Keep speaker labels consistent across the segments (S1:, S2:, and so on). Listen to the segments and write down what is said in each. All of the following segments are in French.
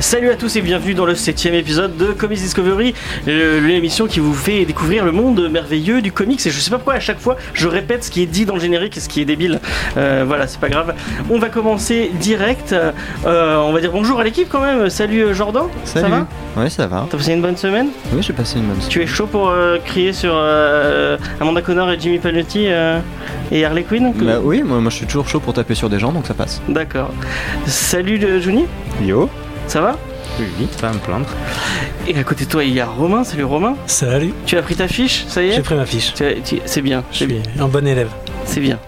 S1: Salut à tous et bienvenue dans le septième épisode de Comics Discovery, l'émission qui vous fait découvrir le monde merveilleux du comics. Et je sais pas pourquoi à chaque fois je répète ce qui est dit dans le générique et ce qui est débile. Euh, voilà, c'est pas grave. On va commencer direct. Euh, on va dire bonjour à l'équipe quand même. Salut euh, Jordan.
S2: Salut.
S1: Ça va
S2: Ouais, ça va.
S1: T'as passé une bonne semaine?
S2: Oui, j'ai passé une bonne
S1: Tu es chaud pour euh, crier sur Amanda Connor et Jimmy euh, et Harley Quinn
S2: Bah oui, moi, moi je suis toujours chaud pour taper sur des gens, donc ça passe.
S1: D'accord. Salut Juni,
S3: Yo
S1: ça va
S3: Oui, pas à me plaindre.
S1: Et à côté de toi il y a Romain. Salut Romain.
S4: Salut,
S1: Tu as pris ta fiche Ça y est
S4: j'ai pris ma fiche.
S1: Tu as- tu- C'est bien,
S4: Je
S1: c'est bien.
S4: suis un bon élève.
S1: C'est bien.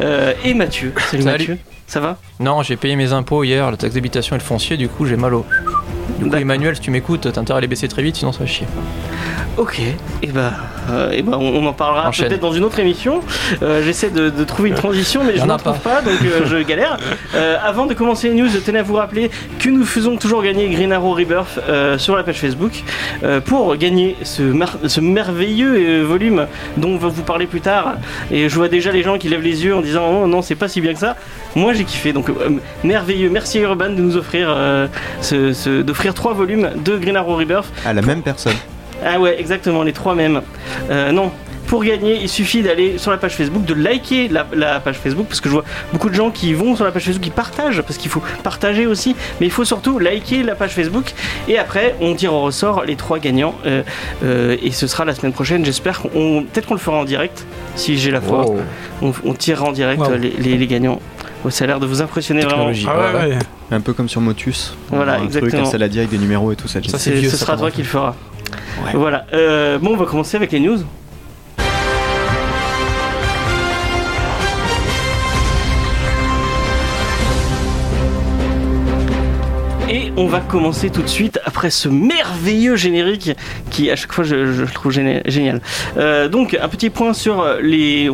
S1: Euh, et Mathieu. Salut,
S5: Salut.
S1: Mathieu. Ça va
S5: Non, j'ai payé mes impôts hier, la taxe d'habitation et le foncier, du coup j'ai mal au. Du coup. Emmanuel, si tu m'écoutes, t'as intérêt à les baisser très vite, sinon ça va chier.
S1: Ok. Et bah, euh, et bah, on, on en parlera
S5: Enchaîne.
S1: peut-être dans une autre émission. Euh, J'essaie de, de trouver une transition, mais je
S5: en
S1: n'en trouve pas, donc euh, je galère. Euh, avant de commencer les news, je tenais à vous rappeler que nous faisons toujours gagner Green Arrow Rebirth euh, sur la page Facebook. Euh, pour gagner ce, merveilleux euh, volume dont on va vous parler plus tard. Et je vois déjà les gens qui lèvent les yeux en disant Oh non, c'est pas si bien que ça. Moi j'ai kiffé. Donc euh, merveilleux. Merci Urban de nous offrir, euh, ce- ce- d'offrir trois volumes de Green Arrow Rebirth.
S2: À la même personne.
S1: Ah ouais, exactement, les trois mêmes. Euh, non. Pour gagner, il suffit d'aller sur la page Facebook, de liker la, la page Facebook, parce que je vois beaucoup de gens qui vont sur la page Facebook, qui partagent, parce qu'il faut partager aussi, mais il faut surtout liker la page Facebook, et après on tire au ressort les trois gagnants, euh, euh, et ce sera la semaine prochaine, j'espère qu'on peut-être qu'on le fera en direct, si j'ai la foi,
S5: Wow.
S1: on, on tirera en direct
S4: Wow.
S1: les, les- les gagnants. Ça a l'air de vous impressionner vraiment.
S4: Ah ouais, ouais.
S2: Un peu comme sur Motus.
S1: Voilà,
S2: un truc,
S1: exactement.
S2: un saladier avec des numéros et tout ça.
S5: Ça,
S1: C'est-
S5: c'est vieux,
S1: ce
S5: ça,
S1: sera toi qui le fera.
S2: Ouais.
S1: Voilà. Euh, bon, on va commencer avec les news. On va commencer tout de suite après ce merveilleux générique qui à chaque fois je, trouve génial. Euh, donc un petit point sur les.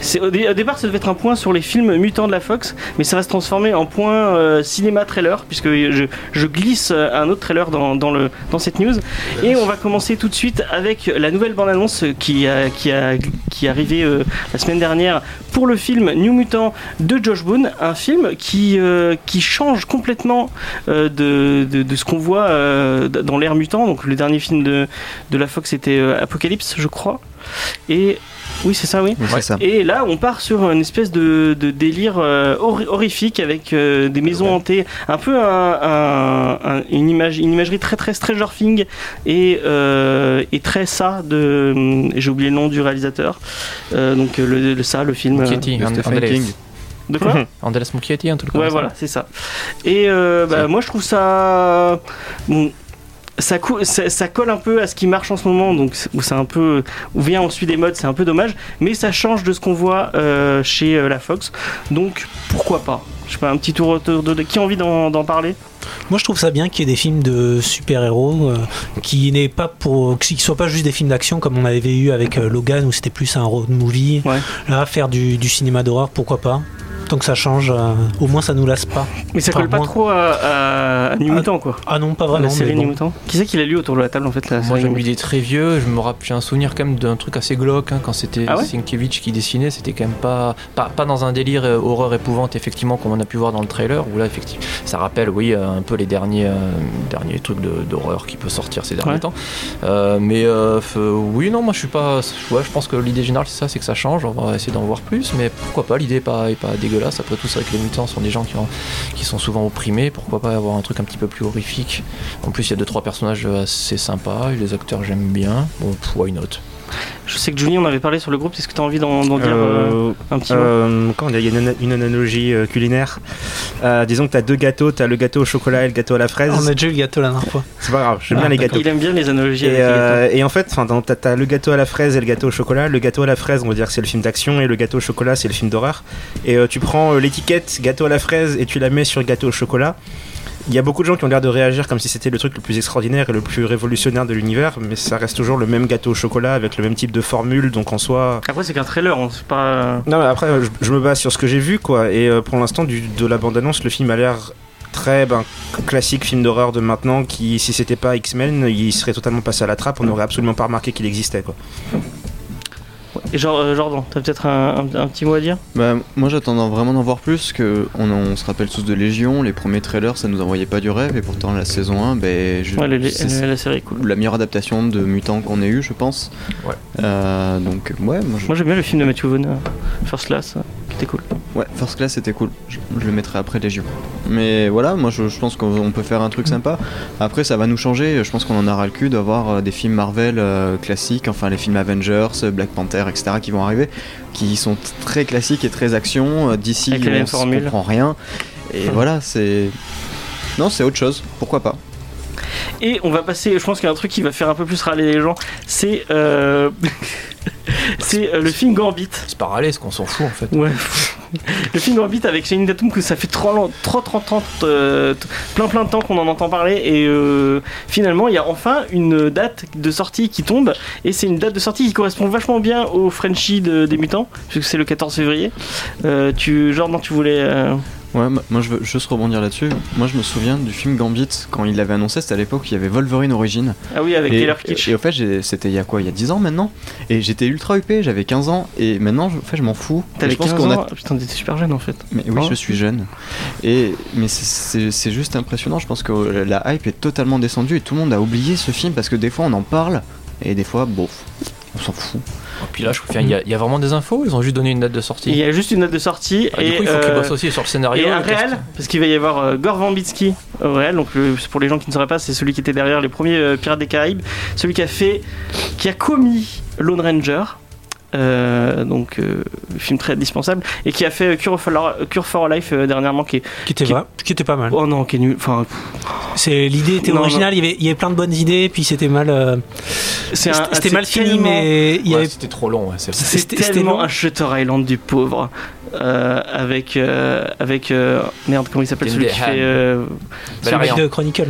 S1: c'est- Au, dé- au départ ça devait être un point sur les films mutants de la Fox, mais ça va se transformer en point euh, cinéma trailer puisque je, glisse euh, un autre trailer dans, dans le, dans cette news. Et on va commencer tout de suite avec la nouvelle bande-annonce qui a, qui a, qui est arrivée euh, la semaine dernière pour le film New Mutant de Josh Boone, un film qui, euh, qui change complètement euh, de, de, de ce qu'on voit euh, dans l'ère mutant. Donc le dernier film de, de la Fox c'était euh, Apocalypse, je crois. Et oui, c'est ça, oui.
S2: Ça.
S1: Et là, on part sur une espèce de, de délire euh, hor- horrifique avec euh, des maisons hantées, un peu un- un- un- une, image, une imagerie très très Stranger Things et, euh, et très ça de. J'ai oublié le nom du réalisateur. Euh, donc le, le ça, le film. euh,
S2: Stephen. King.
S1: De quoi
S5: Angeles Muschietti, un truc comme
S1: Ouais,
S5: ça.
S1: voilà, c'est ça. Et euh, bah, moi, je trouve ça. Bon, ça, ça, ça colle un peu à ce qui marche en ce moment, donc c'est- où c'est un peu. Où vient on suit des modes, c'est un peu dommage, mais ça change de ce qu'on voit euh, chez euh, la Fox, donc pourquoi pas? Je sais pas, un petit tour autour de. Qui a envie d'en d'en parler?
S4: Moi je trouve ça bien qu'il y ait des films de super-héros euh, qui n'est pas pour qui soient pas juste des films d'action comme on avait eu avec euh, Logan où c'était plus un road movie.
S1: Ouais.
S4: Là faire du, du cinéma d'horreur pourquoi pas? Tant que ça change, euh, au moins ça nous lasse pas.
S1: Mais ça
S4: Enfin,
S1: colle pas trop à, à, à New
S4: Ah,
S1: Mutant, quoi.
S4: Ah non pas
S1: la
S4: vraiment.
S1: série
S4: mais
S1: New
S4: bon.
S1: Mutant. Qui c'est qui l'a lu autour de la table en fait la
S5: Moi
S1: série
S5: j'ai
S1: Mutant
S5: des très vieux, je me rappelle, j'ai un souvenir quand même d'un truc assez glauque hein, quand c'était
S1: Ah ouais
S5: Sienkiewicz qui dessinait, c'était quand même pas, pas, pas dans un délire euh, horreur épouvante effectivement comme on a pu voir dans le trailer, où là effectivement ça rappelle oui euh, un peu les derniers, euh, derniers trucs de- d'horreur qui peut sortir ces derniers
S1: Ouais.
S5: temps. Euh, mais euh, oui non moi je suis pas, ouais, je pense que l'idée générale c'est ça, c'est que ça change, on va essayer d'en voir plus, mais pourquoi pas, l'idée est pas, est pas dégueulasse, après tout c'est vrai que les mutants sont des gens qui, ont- qui sont souvent opprimés, pourquoi pas avoir un truc un petit peu plus horrifique? En plus, il y a deux trois personnages assez sympas, les acteurs j'aime bien. Bon, why not?
S1: Je sais que Julie en avait parlé sur le groupe, est-ce que tu as envie d'en d'en dire euh, un petit mot
S3: euh, quand il y a une, une analogie euh, culinaire, euh, disons que tu as deux gâteaux, tu as le gâteau au chocolat et le gâteau à la fraise.
S4: On a déjà eu le gâteau la dernière fois.
S3: C'est pas grave, j'aime
S4: Ah,
S3: bien les
S4: d'accord.
S3: gâteaux.
S1: Il aime bien les analogies avec
S3: Et,
S1: les gâteaux.
S3: et en fait, t'as t'as le gâteau à la fraise et le gâteau au chocolat. Le gâteau à la fraise, on va dire que c'est le film d'action, et le gâteau au chocolat, c'est le film d'horreur. Et euh, tu prends euh, l'étiquette gâteau à la fraise et tu la mets sur le gâteau au chocolat. Il y a beaucoup de gens qui ont l'air de réagir comme si c'était le truc le plus extraordinaire et le plus révolutionnaire de l'univers, mais ça reste toujours le même gâteau au chocolat avec le même type de formule, donc en soi.
S1: Après, c'est qu'un trailer, on sait pas.
S3: Non, mais après, je, je me base sur ce que j'ai vu, quoi. Et euh, pour l'instant, de la bande-annonce, le film a l'air très ben, classique film d'horreur de maintenant qui, si c'était pas X-Men, il serait totalement passé à la trappe, on n'aurait absolument pas remarqué qu'il existait, quoi.
S1: Et genre, euh, Jordan, t'as peut-être un, un- un petit mot à dire?
S2: Bah, moi j'attends vraiment d'en voir plus, que on, on se rappelle tous de Légion, les premiers trailers ça nous envoyait pas du rêve, et pourtant la saison 1, ben, je-
S1: Ouais,
S2: c'est
S1: la série est cool.
S2: la meilleure adaptation de Mutant qu'on ait eu, je pense.
S5: Ouais.
S2: Euh, donc ouais, moi, je-
S1: Moi, j'aime bien le film de Matthew Vaughn, euh, First Class, euh, qui était cool.
S2: ouais, First Class c'était cool, je, je le mettrai après Légion. Mais voilà, moi je, je pense qu'on peut faire un truc sympa. Après ça va nous changer, je pense qu'on en aura le cul d'avoir euh, des films Marvel euh, classiques, enfin les films Avengers, Black Panther, etc. qui vont arriver, qui sont très classiques et très action. Euh, D'ici on comprend rien. Et voilà, c'est... Non, c'est autre chose, pourquoi pas?
S1: Et on va passer, je pense qu'il y a un truc qui va faire un peu plus râler les gens, c'est euh, c'est euh, le film Gambit.
S5: C'est pas râler, c'est qu'on s'en fout en fait.
S1: Ouais. le film Gambit avec Channing Tatum que ça fait trop, trop, trop, trop, euh, plein, plein de temps qu'on en entend parler et euh, finalement il y a enfin une date de sortie qui tombe et c'est une date de sortie qui correspond vachement bien au Frenchie de, des mutants puisque c'est le 14 février. Tu, Jordan, tu voulais. Euh,
S2: Ouais, moi je veux juste rebondir là-dessus. Moi je me souviens du film Gambit, quand il l'avait annoncé, c'était à l'époque, il y avait Wolverine Origine.
S1: Ah oui, avec Taylor Kitsch.
S2: et au fait, c'était il y a quoi Il y a 10 ans maintenant? Et j'étais ultra huppé, j'avais 15 ans, et maintenant, en fait, je m'en fous.
S1: T'avais
S2: je pense
S1: 15
S2: qu'on a
S1: ans. Putain, t'étais super jeune en fait.
S2: Mais oui,
S1: Oh.
S2: je suis jeune. Et mais c'est- juste impressionnant. Je pense que la hype est totalement descendue et tout le monde a oublié ce film parce que des fois on en parle et des fois, bof, on s'en fout.
S5: Et puis là, je il y, a- il y a vraiment des infos, ils ont juste donné une date de
S1: Il
S5: sortie.
S1: y a juste une date de sortie
S5: Ah,
S1: et.
S5: du coup, il faut qu'ils
S1: euh,
S5: bossent aussi sur le scénario.
S1: Et un réel, parce qu'il va y avoir euh, Gore Verbinski au réel. Donc le- pour les gens qui ne sauraient pas, c'est celui qui était derrière les premiers euh, Pirates des Caraïbes, celui qui a fait, qui a commis Lone Ranger. Euh, donc euh, film très indispensable et qui a fait Cure for, Cure for Life euh, dernièrement qui
S4: était,
S1: Qui-
S4: va- qui était pas mal.
S1: oh non qui est nul enfin
S4: C'est l'idée était
S1: Non,
S4: originale. Il y avait, il y avait plein de bonnes idées, puis c'était mal. euh, c'était mal fini,
S1: tellement-
S4: mais il y
S5: Ouais,
S4: avait.
S5: C'était trop long, ouais, c'est
S1: tellement
S4: long.
S1: un Shutter Island du pauvre euh, avec euh, avec euh, merde comment il s'appelle celui qui
S5: Dehan.
S1: fait euh,
S4: Celui de Chronicle.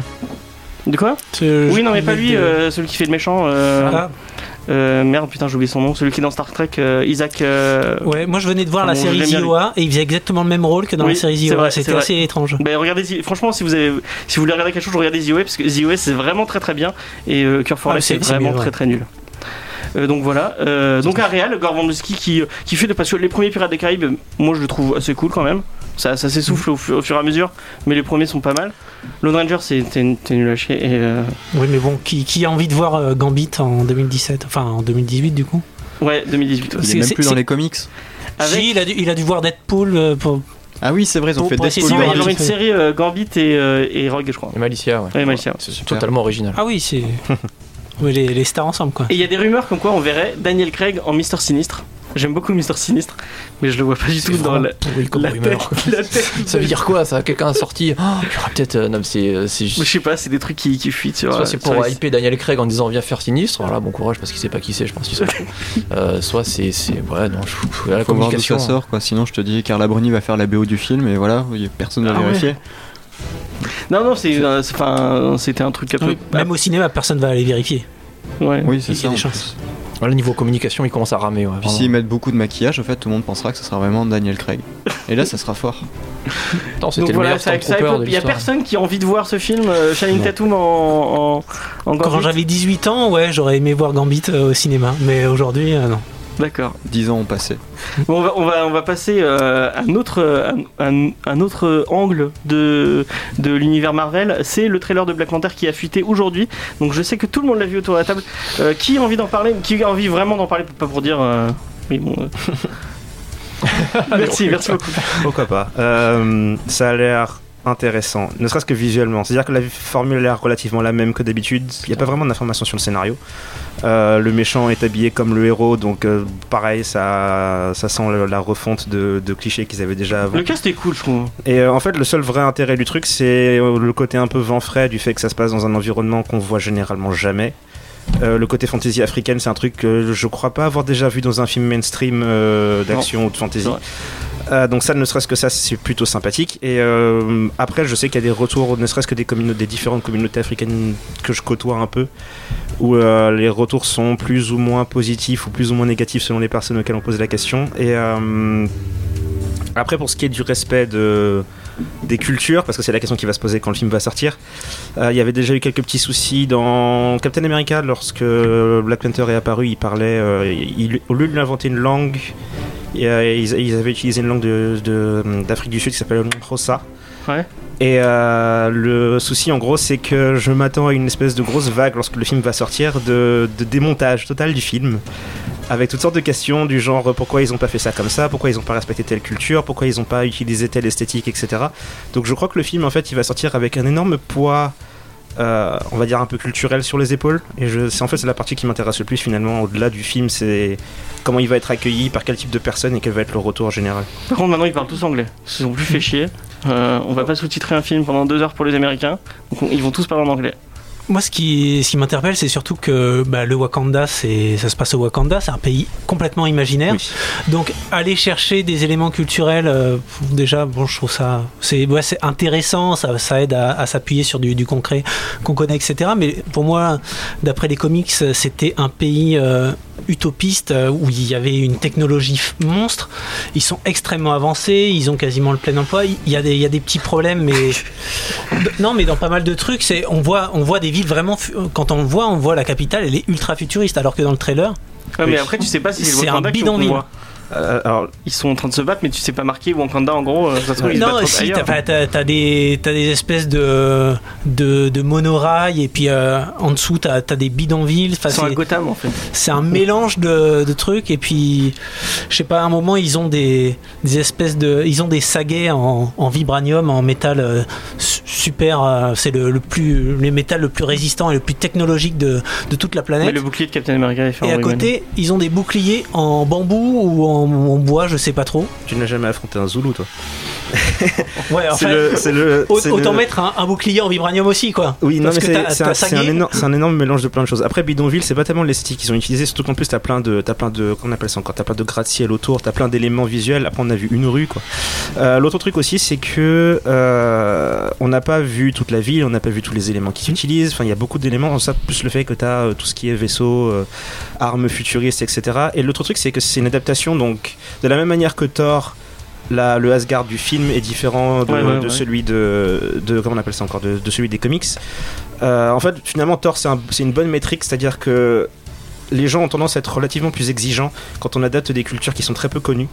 S1: de quoi? Oui non mais pas
S4: de-
S1: lui euh, celui qui fait le méchant euh,
S4: Ah,
S1: Euh, merde, putain, j'ai oublié son nom. Celui qui est dans Star Trek, euh, Isaac. euh,
S4: ouais, moi je venais de voir la série. ZOA et il faisait exactement le même rôle que dans
S1: Oui,
S4: la série
S1: c'est
S4: C'était
S1: vrai.
S4: assez étrange.
S1: Bah, regardez, franchement, si vous, avez, si vous voulez regarder quelque chose, regardez The parce que The c'est vraiment très très bien. Et euh, for
S4: Ah, c'est-
S1: vraiment
S4: mieux, ouais.
S1: très très nul. Euh, donc voilà, euh, donc un réel, Gore Verbinski qui, qui fait de parce que les premiers Pirates des Caraïbes, moi je le trouve assez cool quand même. Ça, ça s'essouffle au, fu- au fur et à mesure, mais les premiers sont pas mal. Lone Ranger, c'est nul à chier. Et, euh,
S4: Oui, mais bon, qui, qui a envie de voir euh, Gambit en 2017 Enfin, en 2018 du coup?
S1: Ouais, 2018. ouais.
S2: Il
S4: C'est-
S2: est même plus dans les comics.
S1: Avec,
S4: Si, il a, dû, il a dû voir Deadpool euh, pour.
S2: Ah oui, c'est vrai, ils ont
S4: Pour-
S2: fait
S4: pour
S2: Deadpool.
S1: si, il y avoir une série euh, Gambit et, euh, et Rogue, je crois.
S5: Et Malicia, ouais.
S1: Ouais, Malicia.
S5: C'est totalement original.
S4: Ah oui, c'est. oui, les, les stars ensemble quoi.
S1: Et il y a des rumeurs comme quoi on verrait Daniel Craig en Mister Sinistre. J'aime beaucoup Mister Sinistre, mais je le vois pas du tout dans la,
S5: pourri comme
S1: la
S5: rumeur.
S1: tête, la tête.
S5: Ça veut dire quoi ça? Quelqu'un a sorti Oh, Il y aura peut-être. euh, non, mais c'est euh, c'est
S1: Je
S5: juste.
S1: sais pas, c'est des trucs qui, qui fuitent sur.
S5: Soit c'est pour hyper Daniel Craig en disant viens faire sinistre, voilà bon courage parce qu'il sait pas qui c'est, je pense qu'il fout. Euh, soit c'est c'est ouais non je fous la
S2: Faut voir
S5: communication.
S2: ça sort, quoi. Sinon, je te dis, Carla Bruni va faire la BO du film, et voilà, y a personne va
S1: Ah ouais.
S2: vérifier.
S1: Non, non, c'est, euh, c'est- enfin, c'était un truc un peu.
S4: Oui, Même au cinéma, personne va aller vérifier.
S1: Ouais.
S2: Oui, c'est
S4: Il y a
S2: ça.
S4: des chances.
S5: Voilà, niveau communication il commence à ramer. Ouais,
S2: Puis s'ils mettent beaucoup de maquillage, au fait, tout le monde pensera que ce sera vraiment Daniel Craig. Et là, ça sera fort.
S5: Attends,
S1: Donc
S5: le
S1: voilà, il y a personne qui a envie de voir ce film, euh,
S2: Non.
S1: Tatum en, en, en
S4: Quand j'avais 18 ans, ouais, j'aurais aimé voir Gambit euh, au cinéma. Mais aujourd'hui, euh, non.
S1: D'accord.
S2: 10 ans ont passé.
S1: Bon, on, va, on, va, on va passer euh, à un autre, un, un- un autre angle de, de l'univers Marvel. C'est le trailer de Black Panther qui a fuité aujourd'hui. Donc je sais que tout le monde l'a vu autour de la table. Euh, qui a envie d'en parler? Qui a envie vraiment d'en parler? Pas pour dire. euh, Oui, bon. euh. merci, merci beaucoup.
S3: Pourquoi pas Euh, Ça a l'air intéressant, ne serait-ce que visuellement. C'est-à-dire que la formule a l'air relativement la même que d'habitude. Il n'y a pas vraiment d'informations sur le scénario. Euh, le méchant est habillé comme le héros, donc euh, pareil, ça, ça sent la refonte de, de clichés qu'ils avaient déjà avant.
S1: Le cast est cool, je trouve.
S3: Et euh, en fait, le seul vrai intérêt du truc, c'est le côté un peu vent frais du fait que ça se passe dans un environnement qu'on voit généralement jamais. Euh, le côté fantasy africaine, c'est un truc que je crois pas avoir déjà vu dans un film mainstream euh, d'action ou de fantasy. Euh, donc ça, ne serait-ce que ça, c'est plutôt sympathique. Et euh, après, je sais qu'il y a des retours, ne serait-ce que des, différentes communautés africaines que je côtoie un peu, où euh, les retours sont plus ou moins positifs ou plus ou moins négatifs selon les personnes auxquelles on pose la question. Et après, pour ce qui est du respect de, des cultures, parce que c'est la question qui va se poser quand le film va sortir, il y avait déjà eu quelques petits soucis dans Captain America lorsque Black Panther est apparu. Il parlait, au lieu de lui inventer une langue, et, euh, ils, ils avaient utilisé une langue de- de- d'Afrique du Sud qui s'appelle le Xhosa.
S1: Ouais.
S3: Et euh, le souci, en gros, c'est que je m'attends à une espèce de grosse vague lorsque le film va sortir de, de démontage total du film. Avec toutes sortes de questions du genre euh, pourquoi ils n'ont pas fait ça comme ça, pourquoi ils n'ont pas respecté telle culture, pourquoi ils n'ont pas utilisé telle esthétique, etc. Donc je crois que le film, en fait, il va sortir avec un énorme poids, euh, on va dire un peu culturel sur les épaules. Et c'est en fait c'est la partie qui m'intéresse le plus finalement, au-delà du film, c'est comment il va être accueilli, par quel type de personne et quel va être le retour général.
S1: Par contre, maintenant, ils parlent tous anglais. Ils ont plus fait chier. Euh, on va pas sous-titrer un film pendant deux heures pour les Américains. Donc, on- ils vont tous parler en anglais.
S4: Moi, ce qui, ce qui m'interpelle, c'est surtout que bah, le Wakanda, c'est, ça se passe au Wakanda, c'est un pays complètement imaginaire. Donc, aller chercher des éléments culturels, euh, déjà, bon, je trouve ça, c'est, ouais, c'est intéressant, ça, ça aide à, à s'appuyer sur du, du concret qu'on connaît, etc. Mais pour moi, d'après les comics, c'était un pays euh, utopiste euh, où il y avait une technologie monstre. Ils sont extrêmement avancés, ils ont quasiment le plein emploi. Il y a des, il y a des petits problèmes, mais non, mais dans pas mal de trucs, c'est on voit, on voit des villes vraiment. Quand on le voit, on voit la capitale, elle est ultra futuriste, alors que dans le trailer,
S1: Ouais, mais après, tu sais pas si c'est
S4: un bidonville.
S3: Euh, alors,
S1: Ils sont en train de se battre, mais tu sais pas marquer Wakanda en gros. euh, Ça se trouve, ils
S4: non, si t'as, des, t'as des espèces de, de, de monorails, et puis euh, en dessous t'as, des bidonvilles. Enfin,
S1: Ils sont à
S4: c'est,
S1: Gotham en fait.
S4: c'est un mélange de, de trucs, et puis je sais pas, à un moment ils ont des, des espèces de, ils ont des saguets en, en vibranium, en métal euh, su- super. c'est le, le plus, le métal le plus résistant et le plus technologique de, de toute la planète.
S1: Mais le bouclier de Captain America est fait
S4: Et
S1: en
S4: à
S1: Rayman.
S4: côté, ils ont des boucliers en bambou ou en, en bois, je sais pas trop.
S3: tu n'as jamais affronté un Zoulou, toi?
S4: Ouais,
S3: C'est le-
S4: autant
S3: le-
S4: mettre un, un bouclier en vibranium aussi, quoi.
S3: Oui, non, mais c'est un, énorme, c'est un énorme mélange de plein de choses. Après, bidonville, c'est pas tellement l'esthétique qu'ils ont utilisé, surtout qu'en plus, t'as plein de, t'as plein de, qu'on appelle ça encore, t'as plein de gratte-ciel autour, t'as plein d'éléments visuels. Après, on a vu une rue, quoi. Euh, L'autre truc aussi, c'est que euh, on n'a pas vu toute la ville, on n'a pas vu tous les éléments qu'ils utilisent. Enfin, il y a beaucoup d'éléments. Ça, plus le fait que t'as euh, tout ce qui est vaisseau, armes futuristes, etc. Et l'autre truc, c'est que c'est une adaptation, donc de la même manière que Thor. La, le Asgard du film est différent de,
S1: Ouais, ouais,
S3: de
S1: ouais.
S3: celui de, de comment on appelle ça encore de, de celui des comics. Euh, en fait, finalement, Thor, c'est un- c'est une bonne métrique, c'est-à-dire que les gens ont tendance à être relativement plus exigeants quand on adapte des cultures qui sont très peu connues.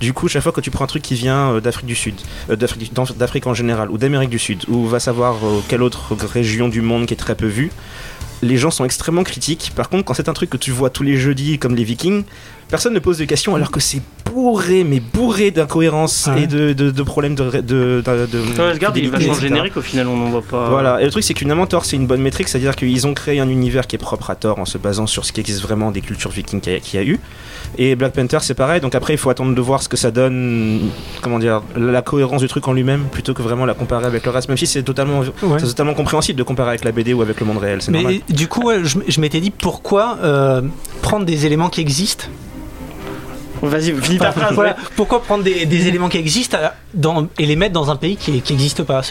S3: Du coup, chaque fois que tu prends un truc qui vient euh, d'Afrique du Sud, euh, d'Afrique en général, ou d'Amérique du Sud, ou va savoir quelle autre région du monde qui est très peu vue, les gens sont extrêmement critiques. Par contre, quand c'est un truc que tu vois tous les jeudis comme les Vikings, personne ne pose de questions alors que c'est bourré, mais bourré d'incohérences
S4: Ouais.
S3: et de, de- de problèmes de, de, de, de- de-
S1: Ouais, Asgard, il est vachement générique au final, on n'en voit pas.
S3: Voilà, et le truc c'est que finalement Thor c'est une bonne métrique, c'est-à-dire qu'ils ont créé un univers qui est propre à Thor en se basant sur ce qui existe vraiment des cultures vikings qu'il y a, qu'il y a eu. Et Black Panther c'est pareil, donc après il faut attendre de voir ce que ça donne, comment dire, la cohérence du truc en lui-même plutôt que vraiment la comparer avec le reste, même si c'est totalement,
S4: Ouais.
S3: c'est totalement compréhensible de comparer avec la BD ou avec le monde réel, c'est
S4: Mais
S3: normal.
S4: du coup, je m'étais dit pourquoi euh, prendre des éléments qui existent.
S1: Vas-y, finis ta phrase.
S4: Voilà,
S1: ouais.
S4: pourquoi prendre des, des éléments qui existent dans, et les mettre dans un pays qui n'existe pas.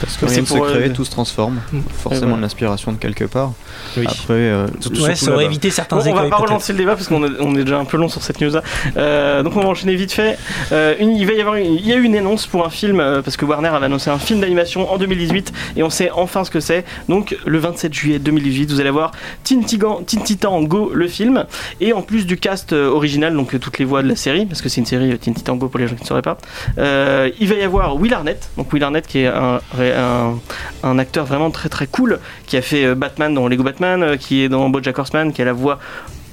S2: Parce que rien ne se crée,
S1: euh,
S2: tout se transforme.
S4: Mm.
S2: Forcément
S1: voilà.
S2: l'inspiration de quelque part.
S3: Oui.
S2: Après, euh,
S3: Surtout-
S4: Ouais,
S3: surtout
S4: ça aurait évité certains
S1: Bon, on va pas relancer le débat parce qu'on est, on est déjà un peu long sur cette news là. donc on va enchaîner vite fait. Euh, une- il va y avoir une, il y a eu une annonce pour un film euh, parce que Warner avait annoncé un film d'animation en 2018 et on sait enfin ce que c'est. Donc le 27 juillet 2018, vous allez voir Teen, Titan Go le film et en plus du cast euh, original donc euh, toutes les voix de la série parce que c'est une série euh, Teen Titan Go pour les gens qui ne sauraient pas. Euh, il va y avoir Will Arnett donc Will Arnett qui est un, un, un acteur vraiment très très cool qui a fait euh, Batman dans Lego Batman, euh, qui est dans BoJack Horseman, qui a la voix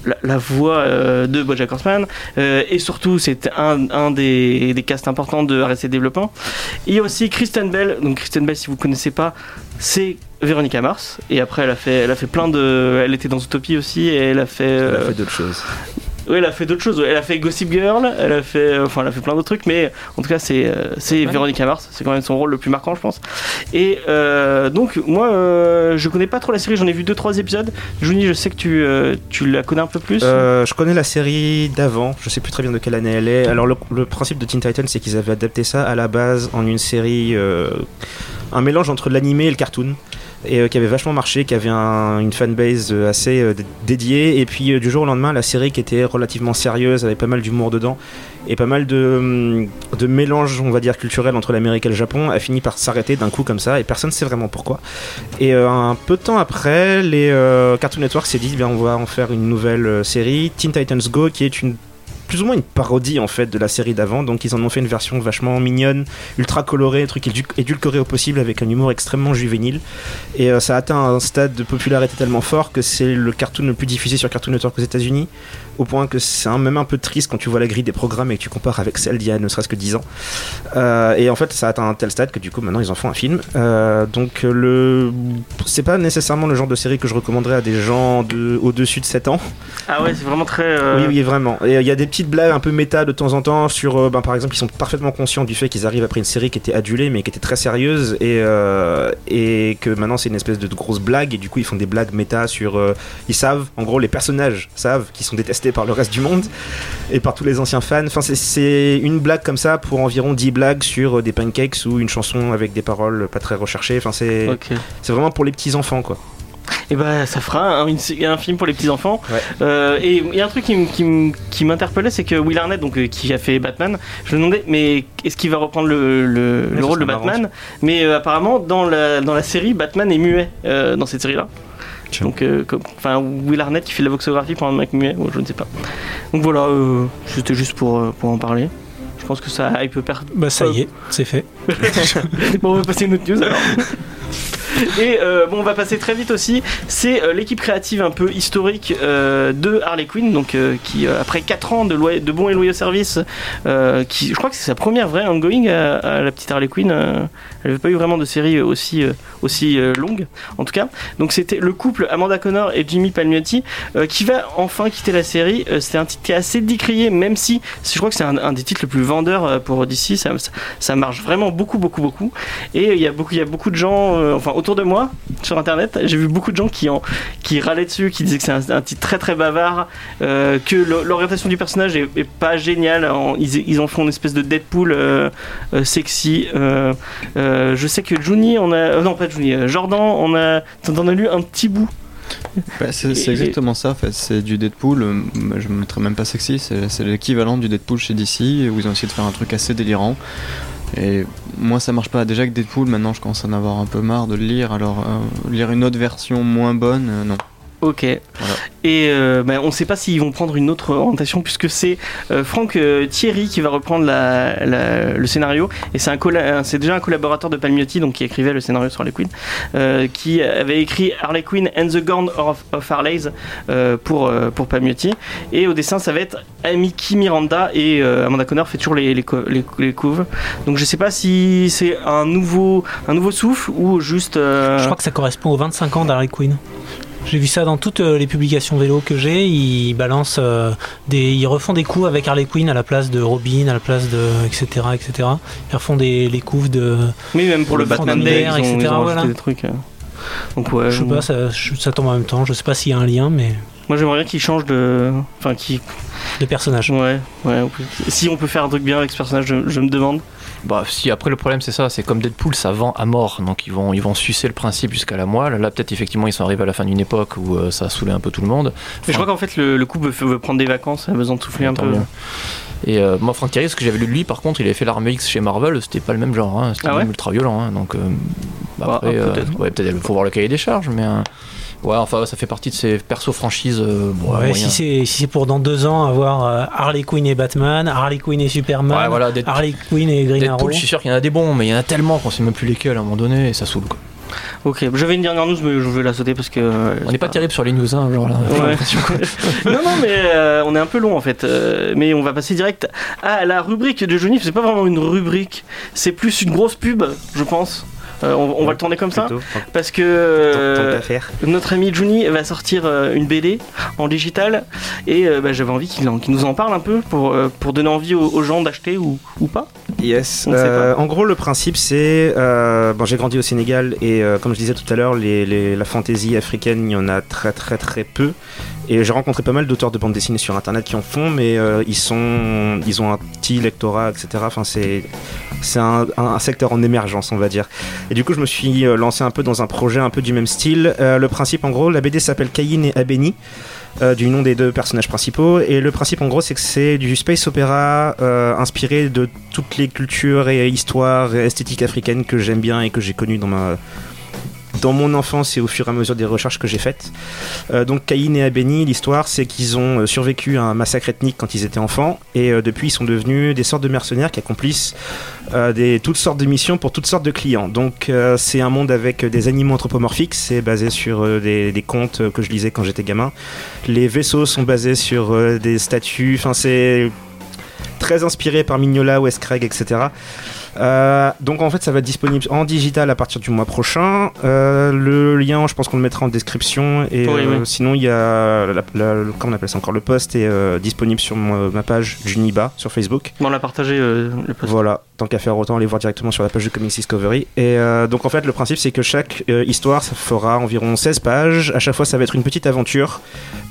S1: la, la voix euh, de BoJack Horseman. Euh, et surtout c'est un, un des, des casts importants de RSC Développement. Et il y a aussi Kristen Bell. Donc Kristen Bell si vous connaissez pas c'est Véronica Mars. Et après elle a fait elle a fait plein de elle était dans Utopie aussi et elle a fait,
S3: Elle a
S1: euh,
S3: fait d'autres choses.
S1: Oui, elle a fait d'autres choses. ouais. Elle a fait Gossip Girl, elle a fait, enfin, elle a fait plein d'autres trucs, mais en tout cas, c'est euh, c'est Véronica Mars. C'est quand même son rôle le plus marquant, je pense. Et euh, donc, moi, euh, je connais pas trop la série. J'en ai vu deux, trois épisodes. Juni, je sais que tu, euh, tu la connais un peu plus.
S3: Euh, je connais la série d'avant, je sais plus très bien de quelle année elle est. Alors le, le principe de Teen Titans, c'est qu'ils avaient adapté ça à la base en une série, euh, un mélange entre l'animé et le cartoon, et euh, qui avait vachement marché, qui avait un- une fanbase euh, assez euh, dédiée. Et puis du jour au lendemain, la série qui était relativement sérieuse, avait pas mal d'humour dedans, et pas mal de, hum, de mélange, on va dire, culturel entre l'Amérique et le Japon, a fini par s'arrêter d'un coup comme ça, et personne ne sait vraiment pourquoi. Et un peu de temps après, les Cartoon Network s'est dit, bien, on va en faire une nouvelle série, Teen Titans Go, qui est une plus ou moins une parodie en fait de la série d'avant. Donc ils en ont fait une version vachement mignonne, ultra colorée, un truc édu- édulcoré au possible avec un humour extrêmement juvénile. Et euh, ça a atteint un stade de popularité tellement fort que c'est le cartoon le plus diffusé sur Cartoon Network aux États-Unis. Au point que c'est même un peu triste quand tu vois la grille des programmes et que tu compares avec celle d'il y a ne serait-ce que 10 ans. Euh, et en fait, ça a atteint un tel stade que du coup, maintenant, ils en font un film. Euh, donc, le... c'est pas nécessairement le genre de série que je recommanderais à des gens de... au-dessus de 7 ans.
S1: Ah ouais, c'est vraiment très. euh,
S3: Oui, oui, vraiment. Et il y a des petites blagues un peu méta de temps en temps sur, ben, par exemple, ils sont parfaitement conscients du fait qu'ils arrivent après une série qui était adulée mais qui était très sérieuse et, et que maintenant c'est une espèce de grosse blague et du coup ils font des blagues méta sur. ils savent, en gros, les personnages savent qu'ils sont détestés par le reste du monde et par tous les anciens fans. Enfin, c'est- une blague comme ça pour environ 10 blagues sur euh, des pancakes ou une chanson avec des paroles pas très recherchées. Enfin, c'est vraiment pour les petits enfants quoi.
S1: Et bah ça fera un, une- un film pour les petits enfants.
S3: Ouais.
S1: Euh, et il y a un truc qui, m'interpellait, c'est que Will Arnett, donc euh, qui a fait Batman, je me demandais, mais est-ce qu'il va reprendre le, le- le
S3: ça
S1: rôle de
S3: marrant,
S1: Batman Mais euh, apparemment, dans la, dans la série, Batman est muet euh, dans cette série-là.
S2: Tiens.
S1: Donc, euh, comme- enfin, Will Arnett qui fait de la voxographie pour un mec muet, je ne sais pas. Donc voilà, euh, c'était juste pour, euh, pour en parler. Je pense que ça hype per...
S4: Bah ça y est, c'est fait.
S1: bon, on va passer une autre news alors. Et euh, bon, on va passer très vite aussi. C'est euh, l'équipe créative un peu historique euh, de Harley Quinn, donc qui après 4 ans de, bons et loyaux services, je crois que c'est sa première vraie ongoing à, la petite Harley Quinn. elle n'avait pas eu vraiment de série aussi aussi longue, en tout cas. Donc c'était le couple Amanda Connor et Jimmy Palmiotti qui va enfin quitter la série. C'était un titre qui est assez décrié, même si je crois que c'est un, des titres les plus vendeurs euh, pour DC. Ça, ça, marche vraiment beaucoup, beaucoup, beaucoup. Et il y a beaucoup, il y a beaucoup de gens, enfin autour de moi, sur internet, j'ai vu beaucoup de gens qui en, qui râlaient dessus, qui disaient que c'est un, un titre très très bavard, euh, que l'orientation du personnage est, est pas géniale. En- ils, ils en font une espèce de Deadpool euh, euh, sexy. Je sais que Juni, on a, non pas Juni, Jordan, on a, t'en as lu un petit bout.
S2: Bah, c'est exactement ça, en fait. c'est du Deadpool, euh, je ne mettrais même pas sexy, c'est l'équivalent du Deadpool chez DC, où ils ont essayé de faire un truc assez délirant. Et moi ça marche pas, déjà que Deadpool, maintenant je commence à en avoir un peu marre de le lire, alors euh, lire une autre version moins bonne, euh, non.
S1: Ok.
S2: Voilà.
S1: Et euh, ben, on ne sait pas s'ils vont prendre une autre orientation puisque c'est euh, Franck euh, Thierry qui va reprendre la- la- le scénario et c'est un colla- c'est déjà un collaborateur de Palmiotti donc qui écrivait le scénario sur Harley Quinn euh, qui avait écrit Harley Quinn and the Gaunt of, of Harley's euh, pour euh, pour Palmiotti et au dessin ça va être Amiki Miranda et euh, Amanda Connor fait toujours les les, co- les, les couves donc je sais pas si c'est un nouveau un nouveau souffle ou juste euh,
S4: Je crois que ça correspond aux 25 ans d'Harley Quinn. J'ai vu ça dans toutes euh, les publications vélo que j'ai. Ils balancent euh, des, ils refont des coups avec Harley Quinn à la place de Robin, à la place de etc etc. Ils refont des les coups de.
S1: Oui, même pour le, Batman Day,
S4: Day,
S1: ils ont, ils
S4: etc.,
S1: ont
S4: voilà.
S1: des trucs. euh. Donc ouais,
S4: je sais pas, ça, tombe en même temps. Je sais pas s'il y a un lien, mais
S1: moi j'aimerais bien qu'ils changent de, enfin qui,
S4: de personnage.
S1: ouais, ouais. Si on peut faire un truc bien avec ce personnage, je, je me demande.
S5: Bah si après le problème c'est ça, c'est comme Deadpool ça vend à mort, donc ils vont ils vont sucer le principe jusqu'à la moelle. Là peut-être effectivement ils sont arrivés à la fin d'une époque où euh, ça a saoulé un peu tout le monde.
S1: Mais je crois qu'en fait le, le couple veut, veut prendre des vacances, a besoin de souffler un peu.
S5: Et euh, moi Frank Thierry, ce que j'avais lu de lui par contre, il avait fait l'armée X chez Marvel, c'était pas le même genre, hein, c'était
S1: Ah ouais
S5: ultra violent, hein, donc euh, bah, après,
S1: ah,
S5: euh,
S1: peut-être.
S5: ouais, peut-être il faut voir le cahier des charges, mais ouais enfin ça fait partie de ces persos franchises. euh, bon,
S4: Ouais, si c'est si c'est pour dans deux ans avoir euh, Harley Quinn et Batman, Harley Quinn et Superman,
S5: Ouais, voilà, Dead-
S4: Harley Quinn et Green Arrow.
S5: Je suis sûr qu'il y en a des bons, mais il y en a tellement qu'on sait même plus lesquels à un moment donné et ça saoule quoi.
S1: Ok, j'avais une dernière news, mais je vais la sauter parce que. euh,
S5: On n'est pas terrible sur les news, hein, genre là. j'ai
S1: Ouais.
S5: l'impression, quoi.
S1: non, non, mais euh, on est un peu long en fait. Euh, mais on va passer direct à la rubrique de Johnny. C'est pas vraiment une rubrique, c'est plus une grosse pub, je pense. Euh, on, on va le tourner comme ça.
S3: Tant-
S1: parce que euh, notre ami Juni va sortir euh, une BD en digital et bah, j'avais envie qu'il en- nous en parle un peu pour, pour donner envie aux, aux gens d'acheter ou, ou pas.
S3: Yes. En gros, le principe, c'est. bon, j'ai grandi au Sénégal et, comme je disais tout à l'heure, les, les- la fantaisie africaine, il y en a très très très peu. Et j'ai rencontré pas mal d'auteurs de bande dessinée sur internet qui en font, mais euh, ils, sont, ils ont un petit lectorat, etc. Enfin, c'est. C'est un, secteur en émergence, on va dire. Et du coup, je me suis euh, lancé un peu dans un projet un peu du même style. Euh, le principe, en gros, la BD s'appelle Caïn et Abeni, du nom des deux personnages principaux. Et le principe, en gros, c'est que c'est du space opéra inspiré de toutes les cultures et histoires et esthétiques africaines que j'aime bien et que j'ai connues dans ma dans mon enfance et au fur et à mesure des recherches que j'ai faites. Euh, donc Caïn et Abeni, l'histoire, c'est qu'ils ont euh, survécu à un massacre ethnique quand ils étaient enfants et euh, depuis ils sont devenus des sortes de mercenaires qui accomplissent toutes sortes de missions pour toutes sortes de clients. Donc c'est un monde avec des animaux anthropomorphiques, c'est basé sur des, des contes que je lisais quand j'étais gamin. Les vaisseaux sont basés sur des statues, enfin c'est très inspiré par Mignola, Wes Craig, etc. Euh, donc en fait ça va être disponible en digital à partir du mois prochain. Euh, le lien je pense qu'on le mettra en description et
S1: Oui,
S3: euh,
S1: oui.
S3: sinon il y a la, comment on appelle ça encore le post est disponible sur ma page Juniba sur Facebook.
S1: On l'a partagé le post.
S3: Voilà, tant qu'à faire autant aller voir directement sur la page de Comics Discovery. Et donc en fait le principe c'est que chaque histoire ça fera environ 16 pages. À chaque fois ça va être une petite aventure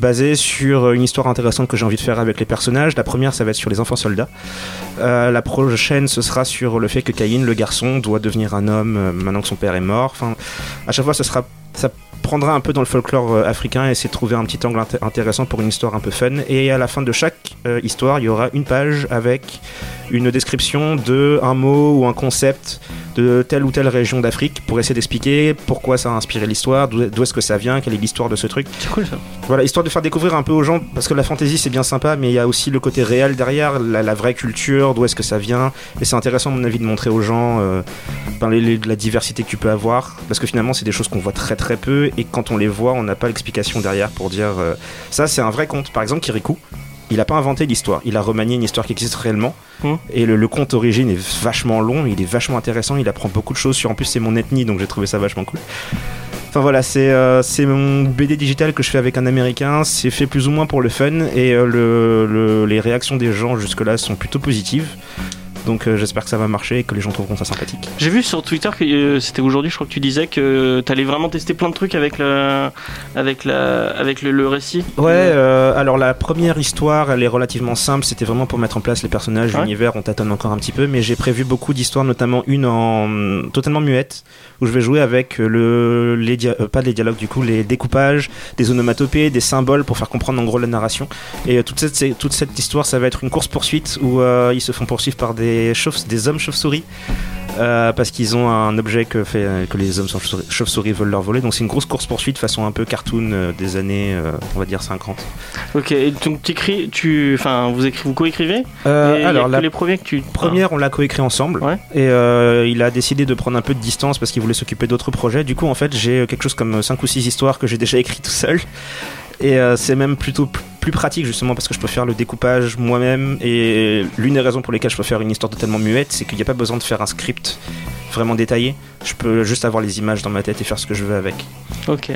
S3: basée sur une histoire intéressante que j'ai envie de faire avec les personnages. La première ça va être sur les enfants soldats. La prochaine ce sera sur le fait que Caïn, le garçon, doit devenir un homme euh, maintenant que son père est mort. Enfin, à chaque fois ça sera prendra un peu dans le folklore euh, africain et essayer de trouver un petit angle inté- intéressant pour une histoire un peu fun. Et à la fin de chaque euh, histoire, il y aura une page avec une description de un mot ou un concept de telle ou telle région d'Afrique pour essayer d'expliquer pourquoi ça a inspiré l'histoire, d'où est-ce que ça vient, quelle est l'histoire de ce truc.
S1: C'est cool ça.
S3: Voilà, histoire de faire découvrir un peu aux gens, parce que la fantasy c'est bien sympa, mais il y a aussi le côté réel derrière, la, la vraie culture, d'où est-ce que ça vient. Et c'est intéressant, à mon avis, de montrer aux gens euh, ben, les- les- la diversité que tu peux avoir, parce que finalement c'est des choses qu'on voit très très peu, et quand on les voit, on n'a pas l'explication derrière pour dire euh, ça c'est un vrai conte. Par exemple, Kirikou. Il n'a pas inventé l'histoire, il a remanié une histoire qui existe réellement.
S1: Hmm.
S3: Et le, le conte d'origine est vachement long, il est vachement intéressant, il apprend beaucoup de choses sur. En plus, c'est mon ethnie, donc j'ai trouvé ça vachement cool. Enfin voilà, c'est euh, c'est mon BD digital que je fais avec un américain. C'est fait plus ou moins pour le fun et euh, le, le- les réactions des gens jusque-là sont plutôt positives. Donc euh, j'espère que ça va marcher et que les gens trouveront ça sympathique.
S1: J'ai vu sur Twitter que euh, c'était aujourd'hui, je crois que tu disais que t'allais vraiment tester plein de trucs avec le, avec la, avec le, le récit.
S3: Ouais, euh, alors la première histoire, elle est relativement simple. C'était vraiment pour mettre en place les personnages,
S1: Ouais.
S3: l'univers. On tâtonne encore un petit peu, mais j'ai prévu beaucoup d'histoires, notamment une en totalement muette, où je vais jouer avec le, les dia- pas les dialogues du coup, les découpages, des onomatopées, des symboles pour faire comprendre en gros la narration. Et toute cette, toute cette histoire, ça va être une course poursuite où ils se font poursuivre par des chauves, des hommes chauves-souris. euh, parce qu'ils ont un objet que, fait, que les hommes chauves-souris veulent leur voler. Donc c'est une grosse course poursuite façon un peu cartoon euh, des années, euh, on va dire 50.
S1: Ok, et donc t'écris, tu, enfin, vous écrivez, vous coécrivez?
S3: Alors la
S1: les premiers que tu.
S3: première, on l'a coécrit ensemble.
S1: Ouais.
S3: Et il a décidé de prendre un peu de distance parce qu'il voulait s'occuper d'autres projets. Du coup, en fait, j'ai quelque chose comme 5 ou 6 histoires que j'ai déjà écrit tout seul. Et euh, c'est même plutôt plus pratique justement parce que je peux faire le découpage moi-même. Et l'une des raisons pour lesquelles je peux faire une histoire totalement muette, c'est qu'il n'y a pas besoin de faire un script vraiment détaillé. Je peux juste avoir les images dans ma tête et faire ce que je veux avec.
S1: Ok.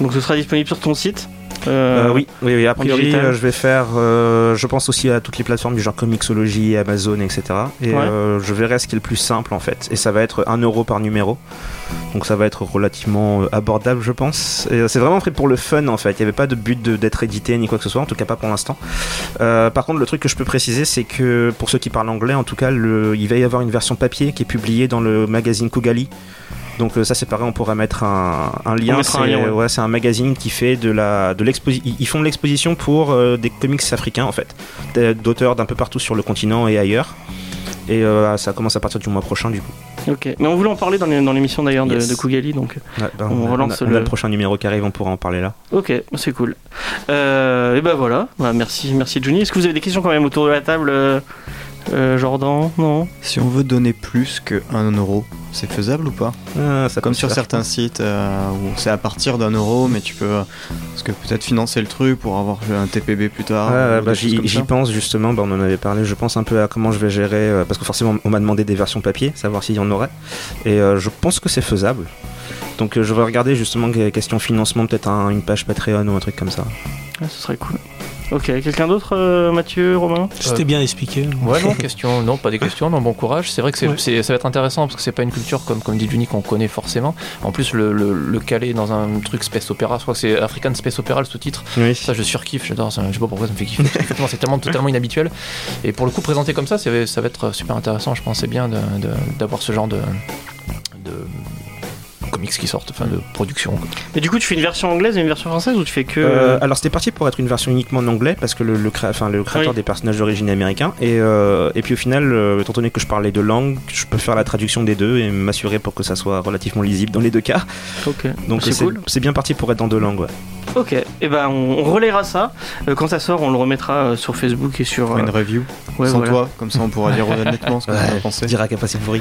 S1: Donc ce sera disponible sur ton site? Euh,
S3: Euh, oui, oui, oui. A priori, euh, je vais faire. euh, je pense aussi à toutes les plateformes du genre Comixology, Amazon, etc. Et
S1: Ouais.
S3: euh, je verrai ce qui est le plus simple en fait. Et ça va être 1 euro par numéro. Donc ça va être relativement abordable, je pense. C'est vraiment fait pour le fun en fait. Il n'y avait pas de but d'être édité ni quoi que ce soit, en tout cas pas pour l'instant. Euh, par contre, le truc que je peux préciser, c'est que pour ceux qui parlent anglais, en tout cas, le, il va y avoir une version papier qui est publiée dans le magazine Kugali. Donc euh, ça c'est pareil, on pourra mettre un, un lien. C'est
S1: ouais.
S3: ouais, un magazine qui fait de la de l'exposition. Ils font de l'exposition pour euh, des comics africains en fait, d'auteurs d'un peu partout sur le continent et ailleurs. Et euh, ça commence à partir du mois prochain du coup.
S1: Ok. Mais on voulait en parler dans l'émission d'ailleurs de,
S3: Yes.
S1: de Kugali, donc.
S3: Ouais, ben,
S1: On relance
S3: a- on a
S1: le-
S3: le prochain numéro qui arrive, on pourra en parler là.
S1: Ok, c'est cool. Euh, et ben voilà. Bah, merci, merci Johnny. Est-ce que vous avez des questions quand même autour de la table euh, Jordan, non
S2: Si on veut donner plus que 1 euro, c'est faisable ou pas
S3: Ah, ça
S2: Comme sur
S3: faire.
S2: certains sites euh, où c'est à partir d'un euro, mais tu peux parce que peut-être financer le truc pour avoir un TPB plus tard. Des
S3: bah, j'y pense justement, bah, on en avait parlé, je pense un peu à comment je vais gérer, euh, parce que forcément on m'a demandé des versions papier, savoir s'il y en aurait, et euh, je pense que c'est faisable. Donc euh, je vais regarder justement que- question financement, peut-être un- une page Patreon ou un truc comme ça.
S1: Ah, Ce serait cool. Ok, quelqu'un d'autre, euh, Mathieu, Romain
S4: C'était bien expliqué.
S5: Ouais, non, question, non, pas des questions, non, bon courage. C'est vrai que
S4: Ouais.
S5: ça va être intéressant parce que c'est pas une culture comme, comme dit Juni qu'on connaît forcément. En plus, le, le, le caler dans un truc space opéra, je crois que c'est African Space Opera le sous-titre.
S3: Oui.
S5: Ça, je surkiffe, j'adore ça. Je sais pas pourquoi ça me fait kiffer. c'est tellement, totalement inhabituel. Et pour le coup, présenté comme ça, ça va être super intéressant. Je pense c'est bien d'avoir ce genre de, de comics qui sortent, enfin de production. quoi.
S1: Et du coup, tu fais une version anglaise et une version française ou tu fais que.
S3: Euh, alors c'était parti pour être une version uniquement en anglais parce que le, le, cré- enfin, le créateur
S1: Oui.
S3: des personnages d'origine est américain et, euh, et puis au final euh, étant donné que je parlais deux langues je peux faire la traduction des deux et m'assurer pour que ça soit relativement lisible dans les deux cas
S1: Ok.
S3: donc
S1: c'est
S3: c'est
S1: cool.
S3: c'est bien parti pour être dans deux langues ouais.
S1: Ok. Et ben, on, on relaiera ça. Euh, quand ça sort, on le remettra euh, sur Facebook et sur.
S2: Une
S1: euh,
S2: review
S1: ouais,
S2: sans
S1: voilà.
S2: toi, comme ça on pourra dire honnêtement ce qu'on
S3: Ouais.
S2: a pensé.
S3: Dirac a passé le bruit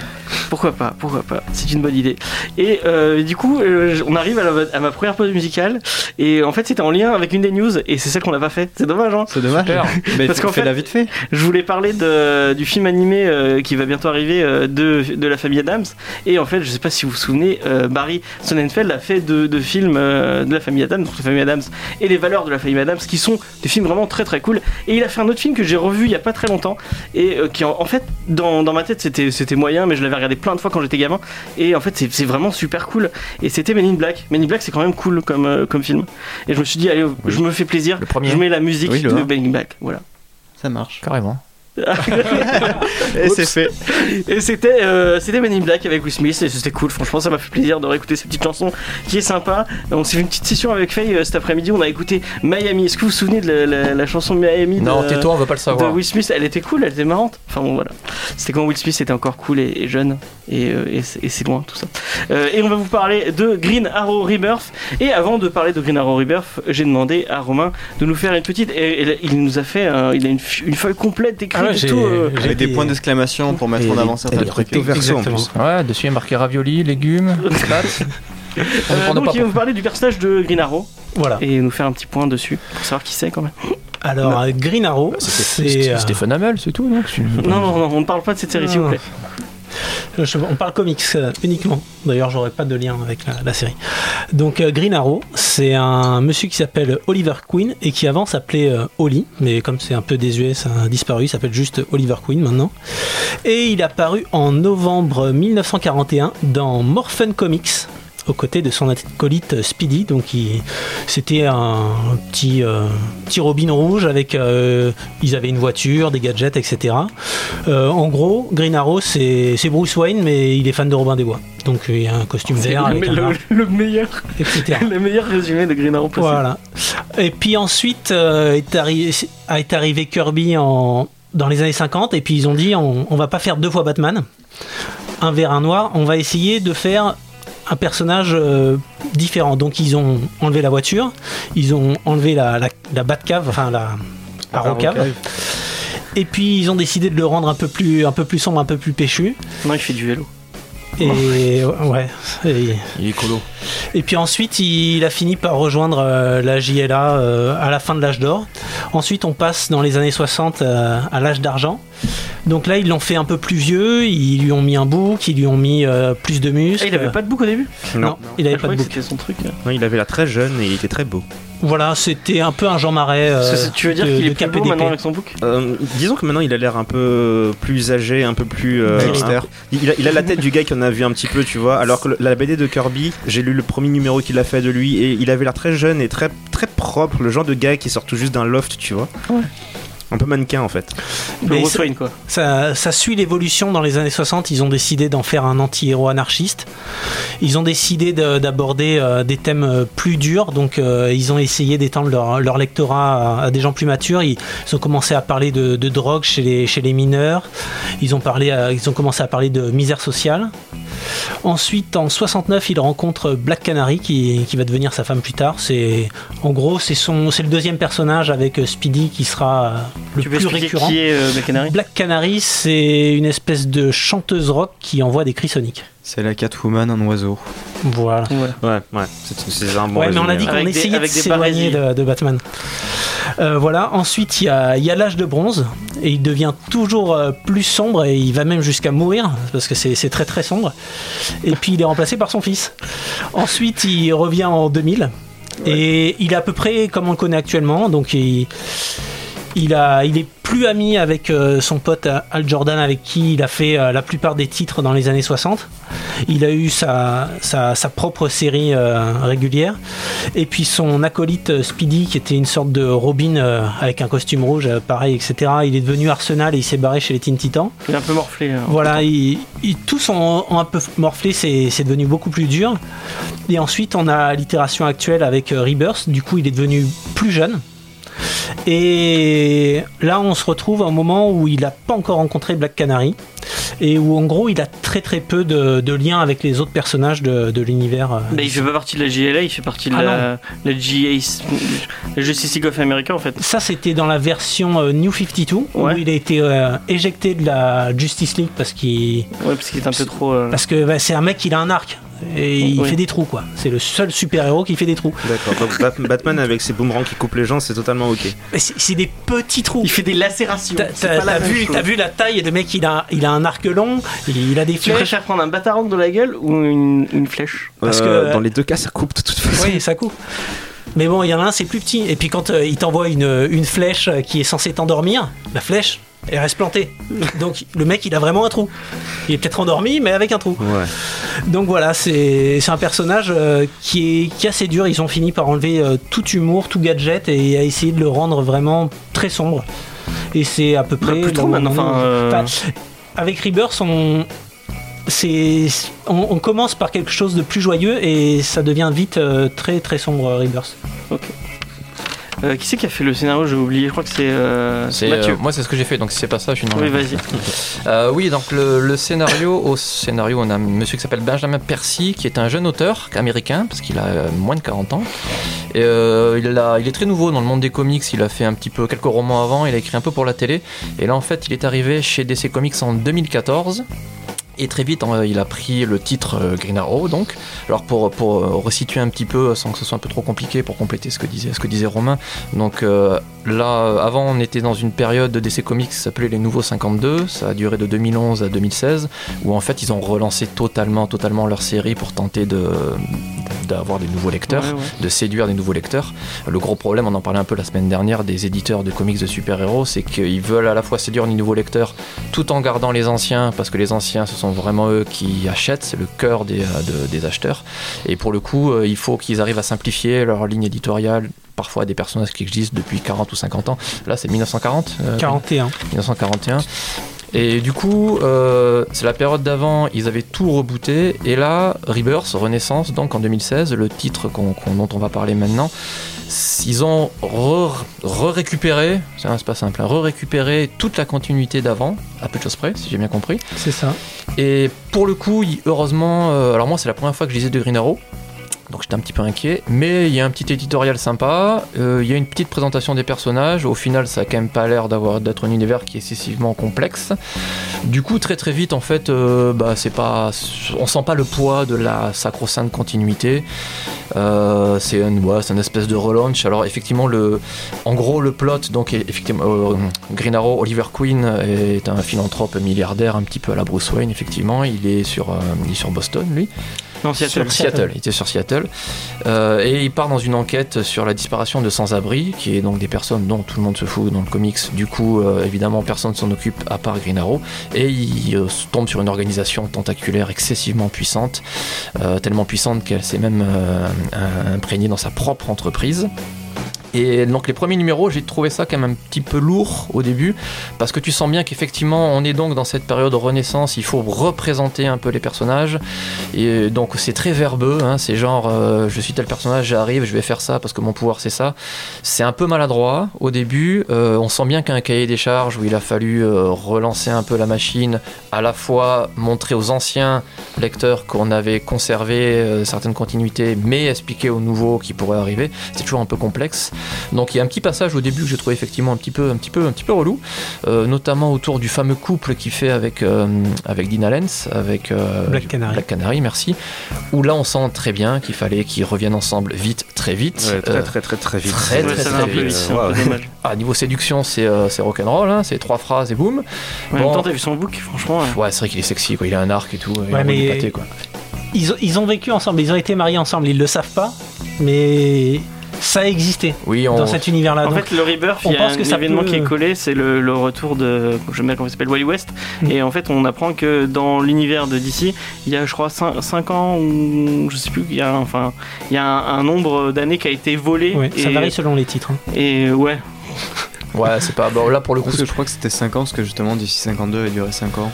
S1: Pourquoi pas, pourquoi pas. C'est une bonne idée. Et euh, du coup, euh, on arrive à, la- à ma première pause musicale. Et en fait, c'était en lien avec une des news. Et c'est celle qu'on n'a pas fait. C'est dommage, hein
S2: C'est dommage. Mais
S1: Parce qu'en fait-
S2: la vite fait.
S1: Je voulais parler de, du film animé euh, qui va bientôt arriver euh, de, de la famille Adams. Et en fait, je sais pas si vous vous souvenez, euh, Barry Sonnenfeld a fait deux de films euh, de la famille Adams, donc la famille Adams et les valeurs de la famille Adams, qui sont des films vraiment très très cool. Et il a fait un autre film que j'ai revu il y a pas très longtemps et euh, qui en, en fait dans, dans ma tête c'était c'était moyen, mais je l'avais regardé plein de fois quand j'étais gamin. Et en fait, c'est c'est vraiment super cool. Et c'était Men in Black. Men in Black, c'est quand même cool comme euh, comme film. Et je me suis dit, allez, je me fais plaisir.
S5: Le premier.
S1: Je mets la musique
S2: Oui,
S1: de. Men in Black. Voilà.
S2: Ça marche.
S5: Carrément.
S2: Et c'est fait.
S1: Et c'était euh, c'était Men in Black avec Will Smith et c'était cool. Franchement, ça m'a fait plaisir de réécouter cette petite chanson qui est sympa. On s'est fait une petite session avec Faye euh, cet après-midi. On a écouté Miami. Est-ce que vous vous souvenez de la, la- la chanson Miami de,
S5: Non, tais-toi, on veut pas le
S1: de
S5: savoir.
S1: Will Smith? Elle était cool, elle était marrante. Enfin bon, voilà. C'était quand Will Smith était encore cool et, et jeune. Et, euh, et c'est- loin tout ça. Euh, et on va vous parler de Green Arrow Rebirth. Et avant de parler de Green Arrow Rebirth, j'ai demandé à Romain de nous faire une petite. Et, et il nous a fait. un- il a une, une feuille complète écrite
S4: Ah ouais,
S1: tout. euh,
S2: Avec des points d'exclamation pour mettre
S3: Et-
S2: en avant certains trucs.
S5: Ouais, dessus il y a marqué ravioli, légumes, pâtes.
S1: Euh, donc
S5: pas
S1: il va vous parler du personnage de Green Arrow
S4: Voilà.
S1: et nous faire un petit point dessus pour savoir qui c'est quand même.
S4: Alors, euh, Green Arrow,
S5: C'était
S4: c'est. euh,
S5: Stéphane Hamel, c'est tout, non?
S1: Non, non, non, on ne parle pas de cette série, s'il vous plaît.
S4: On parle comics euh, uniquement. D'ailleurs, j'aurais pas de lien avec la, série. Donc, euh, Green Arrow, c'est un monsieur qui s'appelle Oliver Queen et qui avant s'appelait euh, Oli, mais comme c'est un peu désuet, ça a disparu. Il s'appelle juste Oliver Queen maintenant. Et il est apparu en novembre 1941 dans Morphin Comics aux côtés de son acolyte Speedy. Donc, c'était un petit, euh, petit Robin rouge avec. euh, ils avaient une voiture, des gadgets, etc. Euh, en gros, Green Arrow, c'est Bruce Wayne, mais il est fan de Robin des Bois. Donc, il y a un costume vert
S1: le,
S4: avec un
S1: le- meilleur,
S4: etc.
S1: le meilleur résumé de Green Arrow possible.
S4: Voilà. Et puis ensuite est arri- a été arrivé Kirby en, dans les années 50 et puis ils ont dit on, on va pas faire deux fois Batman, un vert, un noir, on va essayer de faire un personnage euh, différent. Donc ils ont enlevé la voiture, ils ont enlevé la, la, la Batcave, enfin la Arrowcave. Et puis ils ont décidé de le rendre un peu plus, un peu plus sombre, un peu plus péchu.
S1: Non, il fait du vélo.
S4: Et ouais. Et-
S5: Il est colo.
S4: et puis ensuite, il a fini par rejoindre euh, la JLA euh, à la fin de l'âge d'or. Ensuite, on passe dans les années 60 euh, à l'âge d'argent. Donc là, ils l'ont fait un peu plus vieux, ils lui ont mis un bouc, ils lui ont mis euh, plus de muscles.
S1: Ah, il avait pas de bouc au début?
S4: Non, il
S1: Ah,
S4: avait
S1: je
S4: pas de bouc.
S1: c'était son truc.
S3: Non, il avait l'air très jeune et il était très beau
S4: Voilà, c'était un peu un Jean Marais. euh,
S1: tu veux dire
S4: de-
S1: qu'il est plus beau maintenant avec son bouc?
S3: Euh, disons que maintenant il a l'air un peu plus âgé, un peu plus. euh,
S2: Hipster.
S3: il, a, il a la tête du gars qu'on a vu un petit peu, tu vois. Alors que le- la BD de Kirby, j'ai lu le premier numéro qu'il a fait de lui et il avait l'air très jeune et très très propre, le genre de gars qui sort tout juste d'un loft, tu vois.
S1: Ouais.
S3: Un peu mannequin en fait.
S1: Le
S4: Mais
S1: Wayne, quoi.
S4: Ça, ça suit l'évolution dans les années 60. Ils ont décidé d'en faire un anti-héros anarchiste. Ils ont décidé de- d'aborder euh, des thèmes euh, plus durs. Donc, euh, ils ont essayé d'étendre leur, leur lectorat à, à des gens plus matures. Ils, ils ont commencé à parler de, de drogue chez les, chez les mineurs. Ils ont, parlé à- ils ont commencé à parler de misère sociale. Ensuite, en 69, il rencontre Black Canary, qui, qui va devenir sa femme plus tard. C'est, en gros, c'est son, c'est le deuxième personnage avec euh, Speedy qui sera euh, le
S1: Tu
S4: plus récurrent.
S1: qui est euh, Black Canary?
S4: Black Canary, c'est une espèce de chanteuse rock qui envoie des cris soniques.
S2: C'est la Catwoman en oiseau.
S4: Voilà.
S3: Ouais, ouais, c'est c'est un bon
S4: ouais, mais on a dit qu'on
S1: Avec des-
S4: essayait de
S1: avec des
S4: s'éloigner de, de Batman. Euh, voilà. Ensuite, il y a, il y a l'âge de bronze et il devient toujours euh, plus sombre et il va même jusqu'à mourir parce que c'est c'est très très sombre. Et puis il est remplacé par son fils. Ensuite, il revient en 2000 et il est à peu près comme on le connaît actuellement. Donc il, il, a, il est plus ami avec euh, son pote euh, Al Jordan avec qui il a fait euh, la plupart des titres dans les années 60. Il a eu sa, sa, sa propre série euh, régulière. Et puis son acolyte Speedy, qui était une sorte de Robin avec un costume rouge, pareil, etc. Il est devenu Arsenal et il s'est barré chez les Teen Titans.
S1: Il est un peu morflé. hein.
S4: Voilà, ils, ils- tous ont, ont un peu morflé, c'est c'est devenu beaucoup plus dur. Et ensuite, on a l'itération actuelle avec Rebirth, du coup, il est devenu plus jeune. Et là, on se retrouve à un moment où il n'a pas encore rencontré Black Canary et où, en gros, il a très très peu de, de liens avec les autres personnages de, de l'univers. euh,
S1: Mais il fait pas partie de la JLA, il fait partie de
S4: Ah
S1: la, la GA, la Justice League of America en fait.
S4: Ça, c'était dans la version euh, New 52, où il a été euh, éjecté de la Justice League parce qu'il
S1: Ouais, parce qu'il est un peu trop. euh,
S4: Parce que bah, c'est un mec, il a un arc. Et il
S1: Oui.
S4: fait des trous, quoi. C'est le seul super-héros qui fait des trous.
S3: D'accord, donc Bat- Batman avec ses boomerangs qui coupent les gens, c'est totalement ok.
S4: Mais c'est c'est des petits trous.
S1: Il fait des lacérations.
S4: T'as vu, vu la taille de mec, il a, il a un arc long, il a des
S1: Tu
S4: flèches.
S1: préfères prendre un batarang dans la gueule ou une, une flèche
S4: Parce
S3: Euh,
S4: que-
S3: dans les deux cas, ça coupe de toute façon.
S4: Oui, ça coupe. Mais bon, il y en a un, c'est plus petit. Et puis quand euh, il t'envoie une, une flèche qui est censée t'endormir, la flèche, elle reste plantée. Donc le mec, il a vraiment un trou. Il est peut-être endormi, mais avec un trou.
S3: Ouais.
S4: Donc voilà, c'est un personnage euh, qui, est, qui est assez dur. Ils ont fini par enlever euh, tout humour, tout gadget et à essayer de le rendre vraiment très sombre. Et c'est à peu
S1: Bah,
S4: près.
S1: plus trop maintenant.
S4: on.
S1: Enfin, euh,
S4: Enfin, avec Rebirth, on, c'est, on, on commence par quelque chose de plus joyeux et ça devient vite très très sombre Rebirth.
S1: Euh, qui c'est qui a fait le scénario J'ai oublié. Je crois que c'est euh,
S5: C'est,
S1: Mathieu.
S5: euh, moi, c'est ce que j'ai fait, donc si c'est pas ça, je suis dans
S1: oui, vas-y.
S5: Euh, oui, donc le, le scénario, au scénario, on a un monsieur qui s'appelle Benjamin Percy, qui est un jeune auteur américain, parce qu'il a euh, moins de 40 ans. Et, euh, il, a, il est très nouveau dans le monde des comics, il a fait un petit peu quelques romans avant, il a écrit un peu pour la télé. Et là, en fait, il est arrivé chez DC Comics en 2014. Et très vite, euh, il a pris le titre euh, Green Arrow, donc. Alors, pour, pour euh, resituer un petit peu, sans que ce soit un peu trop compliqué, pour compléter ce que disait, ce que disait Romain. Donc, euh, là, avant, on était dans une période de DC Comics qui s'appelait les Nouveaux 52. Ça a duré de 2011 à 2016, où en fait, ils ont relancé totalement, totalement leur série pour tenter de d'avoir des nouveaux lecteurs
S1: Ouais, ouais.
S5: de séduire des nouveaux lecteurs. Le gros problème, on en parlait un peu la semaine dernière, des éditeurs de comics de super-héros, c'est qu'ils veulent à la fois séduire des nouveaux lecteurs tout en gardant les anciens, parce que les anciens, ce sont vraiment eux qui achètent, c'est le cœur des, euh, de- des acheteurs. Et pour le coup, euh, il faut qu'ils arrivent à simplifier leur ligne éditoriale parfois des personnages qui existent depuis 40 ou 50 ans. Là, c'est 1940 euh,
S4: 41.
S5: 1941. Et du coup, euh, c'est la période d'avant, ils avaient tout rebooté. Et là, Rebirth, Renaissance, donc en 2016, le titre qu'on- qu'on- dont on va parler maintenant, ils ont re- re-récupéré, c'est c'est pas simple, hein, re-récupéré toute la continuité d'avant, à peu de choses près, si j'ai bien compris.
S4: C'est ça.
S5: Et pour le coup, heureusement, euh, alors moi c'est la première fois que je lisais de Green Arrow, donc j'étais un petit peu inquiet, mais il y a un petit éditorial sympa, euh, il y a une petite présentation des personnages, au final ça a quand même pas l'air d'avoir d'être un univers qui est excessivement complexe. Du coup très très vite en fait, euh, bah, c'est pas, on sent pas le poids de la sacro-sainte continuité. Euh, c'est un, ouais, une espèce de relaunch. Alors effectivement, le, en gros, le plot, donc effectivement, Green Arrow, Oliver Queen est un philanthrope milliardaire, un petit peu à la Bruce Wayne. Effectivement, il est sur, il est sur Boston, lui.
S1: Non, Seattle.
S4: Sur-
S5: Seattle, il était sur Seattle. Euh, et il part dans une enquête sur la disparition de sans-abri, qui est donc des personnes dont tout le monde se fout dans le comics. Du coup, euh, évidemment, personne s'en occupe à part Green Arrow. Et il euh, tombe sur une organisation tentaculaire excessivement puissante, euh, tellement puissante qu'elle s'est même euh, imprégnée dans sa propre entreprise. Et donc les premiers numéros, j'ai trouvé ça quand même un petit peu lourd au début, parce que tu sens bien qu'effectivement on est donc dans cette période de renaissance, il faut représenter un peu les personnages, et donc c'est très verbeux, hein, c'est genre euh, je suis tel personnage, j'arrive, je vais faire ça parce que mon pouvoir c'est ça. C'est un peu maladroit au début, euh, on sent bien qu'un cahier des charges où il a fallu euh, relancer un peu la machine, à la fois montrer aux anciens lecteurs qu'on avait conservé certaines continuités, mais expliquer aux nouveaux qui pourraient arriver, c'est toujours un peu complexe. Donc il y a un petit passage au début que je trouvais effectivement un petit peu, un petit peu, un petit peu relou, euh, notamment autour du fameux couple qu'il fait avec euh, avec Dina Lenz, avec euh,
S4: Black Canary.
S5: Black Canary, merci. Où là on sent très bien qu'il fallait qu'ils reviennent ensemble vite, très vite.
S3: Ouais, très,
S5: Euh,
S3: très très très vite.
S5: très,
S1: Ouais,
S5: très, très
S1: peu
S5: vite.
S3: Wow.
S5: Ah, niveau séduction, c'est euh, c'est rock'n'roll, hein, c'est trois phrases et boum.
S1: En même
S5: Bon.
S1: temps, t'as vu son book, franchement. euh,
S5: Ouais, c'est vrai qu'il est sexy, quoi. il a un arc et tout. il
S4: Ouais,
S5: a
S4: mais-
S5: du pâté, quoi.
S4: Ils, ont- ils ont vécu ensemble, ils ont été mariés ensemble, ils le savent pas, mais ça a existé
S5: Oui, on...
S4: dans cet univers-là.
S1: En fait, le Rebirth,
S4: on
S1: il y a
S4: pense
S1: un
S4: que ça
S1: événement
S4: peut-
S1: qui est collé, c'est le, le retour de, je sais même comment il s'appelle, Wally West.
S4: Mm.
S1: Et en fait, on apprend que dans l'univers de DC, il y a, je crois, 5, ans ou je sais plus, il y a, enfin, il y a un, un nombre d'années qui a été volé.
S4: ouais, ça varie selon les titres. hein.
S1: Et ouais,
S5: Ouais, c'est pas. Bon, là, pour le coup,
S2: Parce que je crois que c'était 5 ans, parce que justement, d'ici 52, il durait 5 ans.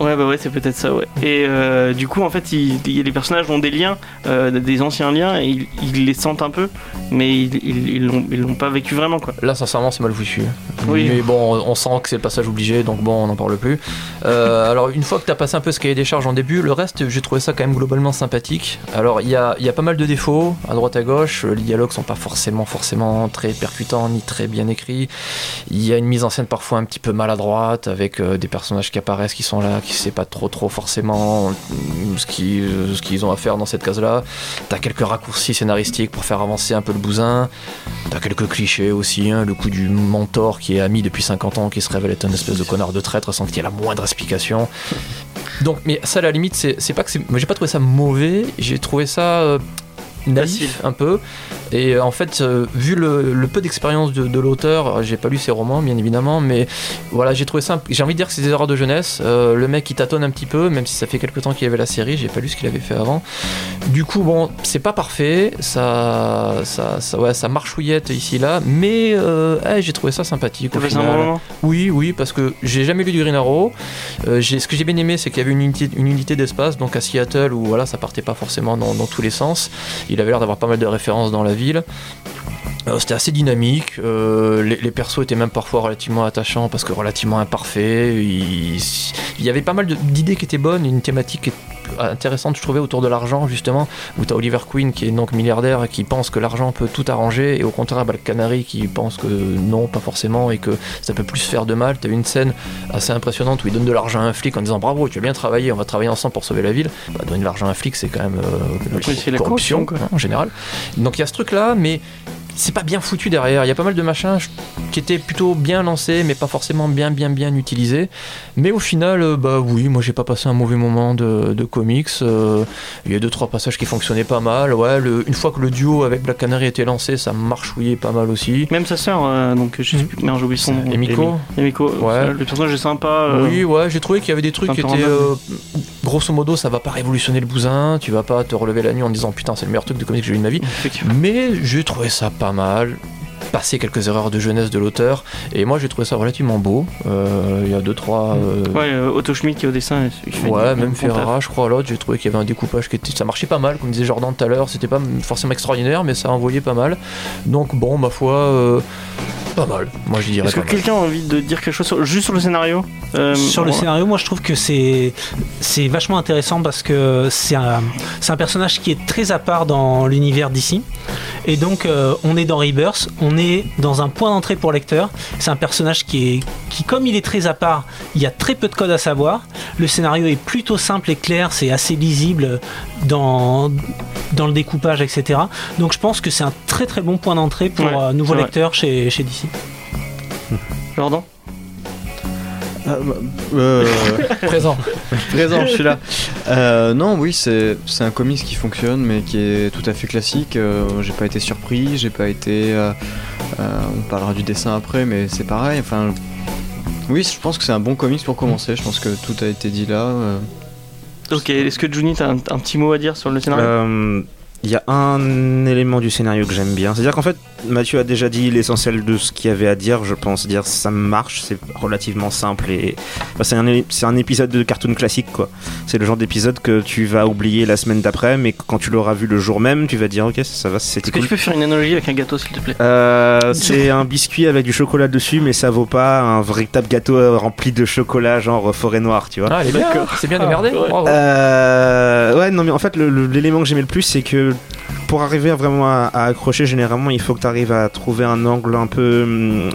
S1: Ouais, bah ouais, c'est peut-être ça, ouais. Et euh, du coup, en fait, il, il- les personnages ont des liens, euh, des anciens liens, et ils, ils les sentent un peu, mais ils, l'ont, pas vécu vraiment, quoi.
S5: Là, sincèrement, c'est mal foutu.
S1: Oui.
S5: Mais bon, on sent que c'est le passage obligé, donc bon, on n'en parle plus. Euh, alors, une fois que tu as passé un peu ce cahier des charges en début, le reste, j'ai trouvé ça quand même globalement sympathique. Alors, il y a, y a pas mal de défauts, à droite à gauche. Les dialogues sont pas forcément, forcément très percutants ni très bien écrits. Il y a une mise en scène parfois un petit peu maladroite, avec des personnages qui apparaissent, qui sont là, qui sait pas trop, trop forcément euh, ce qu'ils euh, ce qu'ils ont à faire dans cette case-là. T'as quelques raccourcis scénaristiques pour faire avancer un peu le bousin. T'as quelques clichés aussi, hein, le coup du mentor qui est ami depuis 50 ans, qui se révèle être un espèce de connard de traître sans qu'il y ait la moindre explication. Donc, mais ça, la limite, c'est c'est pas que c'est. Moi, j'ai pas trouvé ça mauvais, j'ai trouvé ça. euh, naïf un peu et euh, en fait euh, vu le, le peu d'expérience de, de l'auteur j'ai pas lu ses romans bien évidemment mais voilà j'ai trouvé ça j'ai envie de dire que c'est des erreurs de jeunesse Euh, le mec il tâtonne un petit peu même si ça fait quelque temps qu'il y avait la série j'ai pas lu ce qu'il avait fait avant du coup bon c'est pas parfait ça ça, ça ouais ça marchouillette ici là mais euh, eh, j'ai trouvé ça sympathique au final. Oui, oui, parce que j'ai jamais lu du Green Arrow. Ce que j'ai bien aimé, c'est qu'il y avait une unité, une unité d'espace, donc à Seattle, où voilà, ça partait pas forcément dans, dans tous les sens. Il avait l'air d'avoir pas mal de références dans la ville. C'était assez dynamique, euh, les, les persos étaient même parfois relativement attachants parce que relativement imparfaits. Il, il y avait pas mal d'idées qui étaient bonnes, une thématique intéressante, je trouvais, autour de l'argent, justement, où tu as Oliver Queen qui est donc milliardaire et qui pense que l'argent peut tout arranger, et au contraire, bah, le Canary qui pense que non, pas forcément, et que ça peut plus faire de mal. Tu as une scène assez impressionnante où il donne de l'argent à un flic en disant bravo, tu as bien travaillé, on va travailler ensemble pour sauver la ville. Bah, donner de l'argent à un flic, c'est quand même euh,
S1: la corruption, quoi.
S5: hein, en général. Donc il y a ce truc là, mais c'est pas bien foutu derrière. Il y a pas mal de machins qui étaient plutôt bien lancés, mais pas forcément bien, bien, bien utilisés. Mais au final, euh, bah oui, moi j'ai pas passé un mauvais moment de, de comics. Euh, il y a deux trois passages qui fonctionnaient pas mal. Ouais, le- une fois que le duo avec Black Canary était lancé, ça marchouillait pas mal aussi.
S1: Même sa sœur, euh, donc je sais plus, merde, j'ai oublié son nom.
S5: Emiko
S1: Emiko,
S5: Ouais.
S1: le personnage est sympa. euh,
S5: Oui, ouais, j'ai trouvé qu'il y avait des trucs qui étaient.
S1: en
S5: grosso modo, ça va pas révolutionner le bousin. Tu vas pas te relever la nuit en disant putain, c'est le meilleur truc de comics que j'ai eu de ma vie. Mais j'ai trouvé ça pas mal. Passé quelques erreurs de jeunesse de l'auteur. Et moi, j'ai trouvé ça relativement beau. Euh, Il y a deux, trois. euh,
S1: Ouais, euh, Otto Schmidt qui est au dessin. il fait
S5: Ouais, même. Ferrara, je crois, l'autre, j'ai trouvé qu'il y avait un découpage qui était. Ça marchait pas mal, comme disait Jordan tout à l'heure, c'était pas forcément extraordinaire, mais ça envoyait pas mal. Donc, bon, ma foi, euh, pas mal. Moi, je dirais
S1: Est-ce que quelqu'un a envie de dire quelque chose sur- juste sur le scénario Euh,
S4: Sur le scénario, moi je trouve que c'est c'est vachement intéressant parce que c'est un, c'est un personnage qui est très à part dans l'univers d'ici. Et donc euh, on est dans Rebirth, on est dans un point d'entrée pour lecteur. C'est un personnage qui est qui comme il est très à part, il y a très peu de code à savoir. Le scénario est plutôt simple et clair, c'est assez lisible dans dans le découpage, etc. Donc je pense que c'est un très très bon point d'entrée pour
S1: Ouais,
S4: un nouveau
S1: c'est vrai.
S4: lecteur chez, chez DC.
S1: Jordan?
S2: Ah, bah, euh,
S5: Présent.
S2: présent, je suis là. Euh, non, oui, c'est c'est un comics qui fonctionne, mais qui est tout à fait classique. Euh, j'ai pas été surpris, j'ai pas été. Euh, on parlera du dessin après, mais c'est pareil. Enfin, oui, je pense que c'est un bon comics pour commencer. Je pense que tout a été dit là. euh.
S1: Ok, est-ce que Juni, t'as un, un petit mot à dire sur le scénario?
S3: Euh, Il y a un élément du scénario que j'aime bien. C'est-à-dire qu'en fait, Mathieu a déjà dit l'essentiel de ce qu'il y avait à dire, je pense. Dire ça marche, c'est relativement simple et enfin, c'est un, é- c'est un épisode de cartoon classique quoi. C'est le genre d'épisode que tu vas oublier la semaine d'après, mais quand tu l'auras vu le jour même, tu vas dire ok ça va, c'était
S1: Est-ce que tu peux faire une analogie avec un gâteau, s'il te plaît?
S3: Euh, c'est un biscuit avec du chocolat dessus, mais ça vaut pas un véritable gâteau euh, rempli de chocolat genre forêt noire, tu vois.
S5: Ah, elle est bien, hein. c'est bien démerdé.
S1: ouais.
S5: Bravo.
S3: Euh, ouais, non, mais en fait, le- le- l'élément que j'aimais le plus, c'est que pour arriver à vraiment à, accrocher, généralement, il faut que tu arrives à trouver un angle un peu. hum,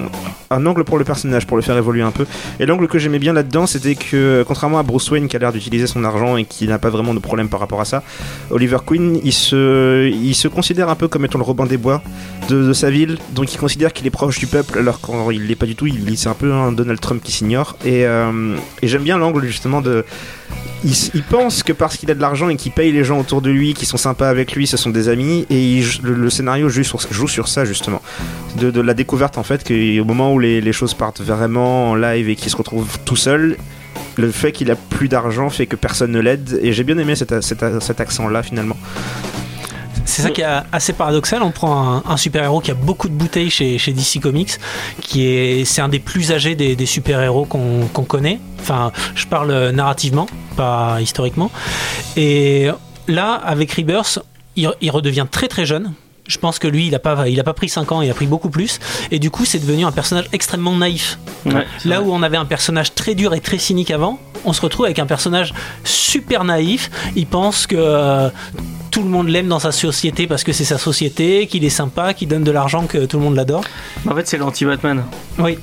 S3: Un angle pour le personnage, pour le faire évoluer un peu. Et l'angle que j'aimais bien là-dedans, c'était que, contrairement à Bruce Wayne qui a l'air d'utiliser son argent et qui n'a pas vraiment de problème par rapport à ça, Oliver Queen, il se, il se considère un peu comme étant le Robin des Bois de, sa ville. Donc il considère qu'il est proche du peuple, alors qu'il il l'est pas du tout. C'est un peu un Donald Trump qui s'ignore. Et, euh, et j'aime bien l'angle justement de il, pense que parce qu'il a de l'argent et qu'il paye les gens autour de lui, qui sont sympas avec lui, ce sont des amis, et le, scénario joue sur, ça justement. De, la découverte en fait, qu'au moment où les, choses partent vraiment en live et qu'il se retrouve tout seul, le fait qu'il a plus d'argent fait que personne ne l'aide, et j'ai bien aimé cet, cet accent-là finalement.
S4: C'est ça qui est assez paradoxal. On prend un, un super-héros qui a beaucoup de bouteilles chez, chez DC Comics, qui est, c'est un des plus âgés des, des super-héros qu'on qu'on connaît. Enfin, je parle euh, narrativement, pas historiquement. Et là, avec Rebirth, il, il redevient très très jeune. Je pense que lui, il a pas, il a pas pris 5 ans, il a pris beaucoup plus. Et du coup, c'est devenu un personnage extrêmement naïf.
S1: Ouais,
S4: Là
S1: vrai.
S4: où on avait un personnage très dur et très cynique avant, on se retrouve avec un personnage super naïf. Il pense que euh, tout le monde l'aime dans sa société parce que c'est sa société, qu'il est sympa, qu'il donne de l'argent, que tout le monde l'adore.
S1: En fait, c'est l'anti-Batman.
S4: Oui,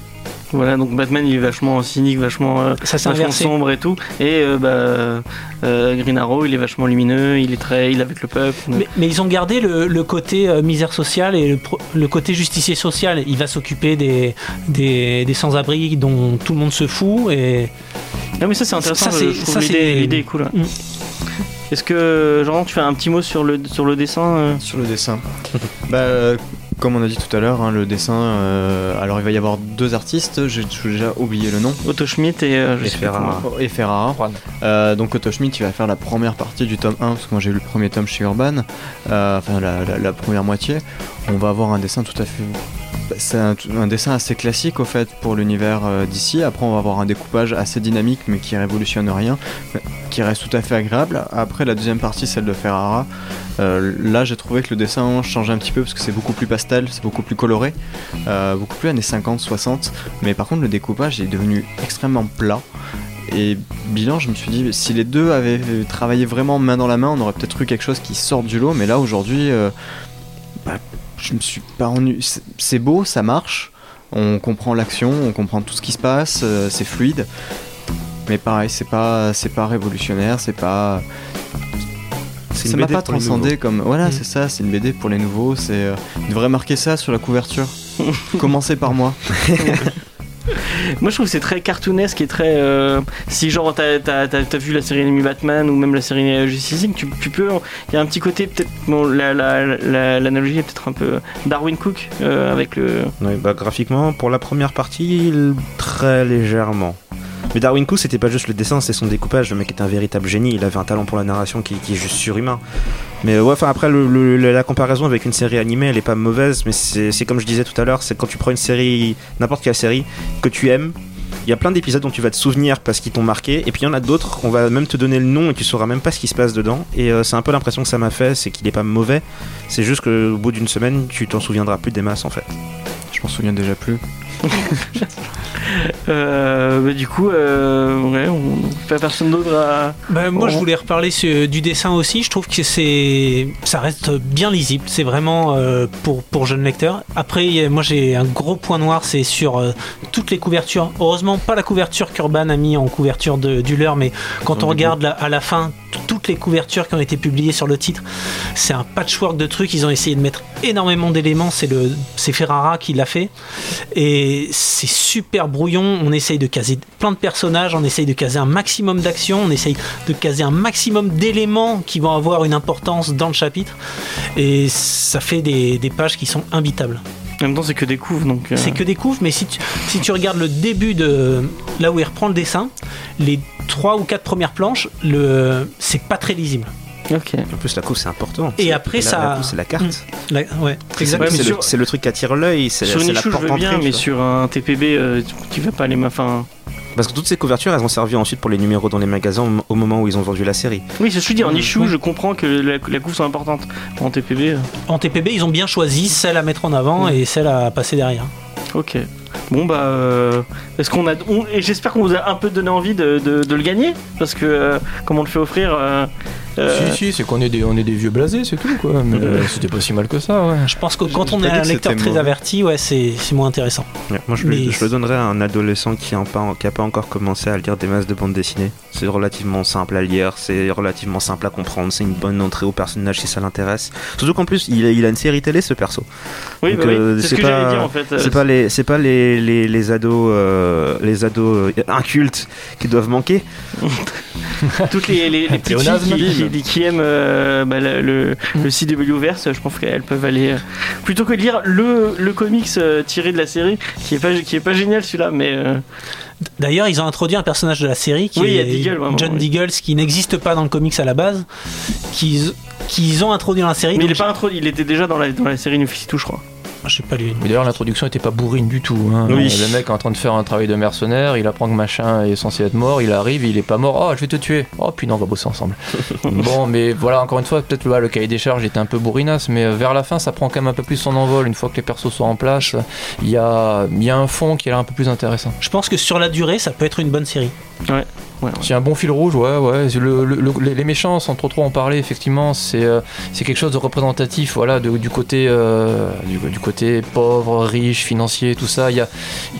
S1: Voilà, donc Batman il est vachement cynique, vachement, euh,
S4: ça
S1: vachement sombre et tout. Et euh, bah, euh, Green Arrow il est vachement lumineux, il est très. il est avec le peuple.
S4: Mais, mais ils ont gardé le, le côté euh, misère sociale et le, côté justicier social. Il va s'occuper des, des, des sans-abri dont tout le monde se fout. Et
S1: Non, mais ça c'est intéressant,
S4: Ça,
S1: je- trouve l'idée cool.
S4: Mm.
S1: Est-ce que, Jean, tu fais un petit mot sur le, sur le dessin euh
S2: Sur le dessin. bah, euh, comme on a dit tout à l'heure, hein, le dessin. euh, alors, il va y avoir deux artistes. J'ai déjà oublié le nom.
S1: Otto Schmidt et, euh, je
S3: Et
S1: sais plus
S3: Ferrara.
S1: comment.
S2: Et Ferrara.
S5: Juan.
S2: Euh, donc Otto Schmidt, il va faire la première partie du tome 1, parce que moi j'ai lu le premier tome chez Urban, Euh, enfin la, la- la première moitié. On va avoir un dessin tout à fait... C'est un, dessin assez classique au fait pour l'univers euh, d'ici. Après on va avoir un découpage assez dynamique mais qui révolutionne rien, qui reste tout à fait agréable. Après la deuxième partie, celle de Ferrara, euh, là j'ai trouvé que le dessin changeait un petit peu parce que c'est beaucoup plus pastel, c'est beaucoup plus coloré, euh, beaucoup plus années 50-60. Mais par contre le découpage est devenu extrêmement plat. Et bilan, je me suis dit, si les deux avaient travaillé vraiment main dans la main, on aurait peut-être eu quelque chose qui sort du lot. Mais là, aujourd'hui, bah, je me suis pas ennuyé. C'est- beau, ça marche. On comprend l'action, on comprend tout ce qui se passe, euh, c'est fluide. Mais pareil, c'est pas, c'est pas révolutionnaire, c'est pas. Ça m'a pas transcendé comme. Voilà,
S4: Mm.
S2: c'est ça, c'est une BD pour les nouveaux. C'est. euh, Il devrait marquer ça sur la couverture. Commencez par moi.
S1: Moi je trouve c'est très cartoonesque et très. euh, si genre t'as vu la série Enemy Batman ou même la série Justice League, tu, peux. Il y a un petit côté peut-être. Bon, la- la- la- l'analogie est peut-être un peu Darwin Cook euh, avec le.
S3: Bah, graphiquement, pour la première partie, très légèrement. Mais Darwin Cook, c'était pas juste le dessin, c'est son découpage. Le mec était un véritable génie. Il avait un talent pour la narration qui, est juste surhumain. Mais ouais, enfin après, la comparaison avec une série animée, elle est pas mauvaise. Mais c'est c'est comme je disais tout à l'heure, c'est quand tu prends une série, n'importe quelle série, que tu aimes. Il y a plein d'épisodes dont tu vas te souvenir parce qu'ils t'ont marqué, et puis il y en a d'autres, on va même te donner le nom et tu sauras même pas ce qui se passe dedans. Et euh, c'est un peu l'impression que ça m'a fait, c'est qu'il est pas mauvais, c'est juste qu'au bout d'une semaine, tu t'en souviendras plus des masses en fait.
S2: Je m'en souviens déjà plus.
S1: Euh, bah, du coup, euh, ouais, on pas personne d'autre à.
S4: Bah, moi, je voulais reparler sur- du dessin aussi. Je trouve que c'est, ça reste bien lisible. C'est vraiment euh, pour pour jeunes lecteurs. Après, moi, j'ai un gros point noir, c'est sur euh, toutes les couvertures. Heureusement, pas la couverture qu'Urban a mis en couverture de, du leur, mais quand on regarde la- à la fin les couvertures qui ont été publiées sur le titre, c'est un patchwork de trucs. Ils ont essayé de mettre énormément d'éléments. C'est le, c'est Ferrara qui l'a fait, et c'est super brouillon. On essaye de caser plein de personnages, on essaye de caser un maximum d'actions, on essaye de caser un maximum d'éléments qui vont avoir une importance dans le chapitre, et ça fait des, des pages qui sont imbitables.
S1: En même temps, c'est que des couves donc. euh,
S4: C'est que des couves, mais si tu, si tu regardes le début de là où il reprend le dessin, les trois ou quatre premières planches, le c'est pas très lisible.
S1: Ok.
S3: En plus, la couve, c'est important.
S4: Et après,
S3: la-
S4: ça-
S3: c'est la carte.
S4: La- ouais, exactement.
S3: C'est
S1: sur-
S3: le, truc qui attire l'œil. C'est
S1: Sur une
S3: la
S1: issue, je
S3: porte
S1: veux bien, mais sur un TPB, euh, tu- vas pas ma- Enfin,
S3: Parce que toutes ces couvertures, elles ont servi ensuite pour les numéros dans les magasins au- moment où ils ont vendu la série.
S1: oui, c'est ce que je dis. En issue, je comprends que la, la couve soit importante. En TPB, euh,
S4: En TPB, ils ont bien choisi celle à mettre en avant et celle à passer derrière.
S1: ok. Bon bah, euh, est-ce qu'on a on- et j'espère qu'on vous a un peu donné envie de, de- de le gagner parce que euh, comme on le fait offrir. euh, euh,
S5: Si, si, c'est qu'on est des, on est des vieux blasés, c'est tout quoi. Mais c'était pas si mal que ça, ouais.
S4: Je pense que quand on est un lecteur très averti, ouais, c'est c'est moins intéressant.
S3: Ouais, Moi, je,
S4: Mais-
S3: je le donnerais à un adolescent qui n'a pas, qui a pas encore commencé à lire des masses de bande dessinée. C'est relativement simple à lire, c'est relativement simple à comprendre, c'est une bonne entrée au personnage si ça l'intéresse. Surtout qu'en plus, il a, il a une série télé, ce perso.
S1: oui, bah oui,
S3: euh,
S1: c'est ce que
S3: pas-
S1: j'allais dire en fait.
S3: C'est pas les, c'est pas les, les, les ados, euh, les ados euh, incultes qui doivent manquer.
S1: toutes les, les, les petites filles qui, qui- qui aiment euh, bah, le, le, CW verse, je pense qu'elles peuvent aller euh, plutôt que de lire le, le comics euh, tiré de la série qui est pas qui est pas génial celui-là, mais euh,
S4: D'ailleurs, ils ont introduit un personnage de la série qui
S1: Oui,
S4: est
S1: Deagle, vraiment,
S4: John
S1: oui.
S4: Deagle, ce qui n'existe pas dans le comics à la base, qu'ils qu'ils ont introduit dans la série.
S1: mais il est pas introduit, il était déjà dans la dans la série Nufisitu, je crois.
S4: Je sais pas lui.
S5: Mais d'ailleurs, l'introduction était pas bourrine du tout. hein.
S3: Oui.
S5: Le mec est en train de faire un travail de mercenaire, il apprend que machin est censé être mort, il arrive, il est pas mort, oh je vais te tuer. Oh puis non, on va bosser ensemble. bon, mais voilà, encore une fois, peut-être le cahier des charges était un peu bourrinasse, mais euh, vers la fin, ça prend quand même un peu plus son envol. Une fois que les persos sont en place, il y a, il y a un fond qui est là un peu plus intéressant.
S4: Je pense que sur la durée, ça peut être une bonne série.
S1: Ouais, ouais.
S5: C'est un bon fil rouge, ouais, ouais. Le- le- le- les- les méchants, sans trop trop en parler, effectivement, c'est euh, c'est quelque chose de représentatif, voilà, de- du côté euh, du, du côté pauvre, riche, financier, tout ça. Il y a,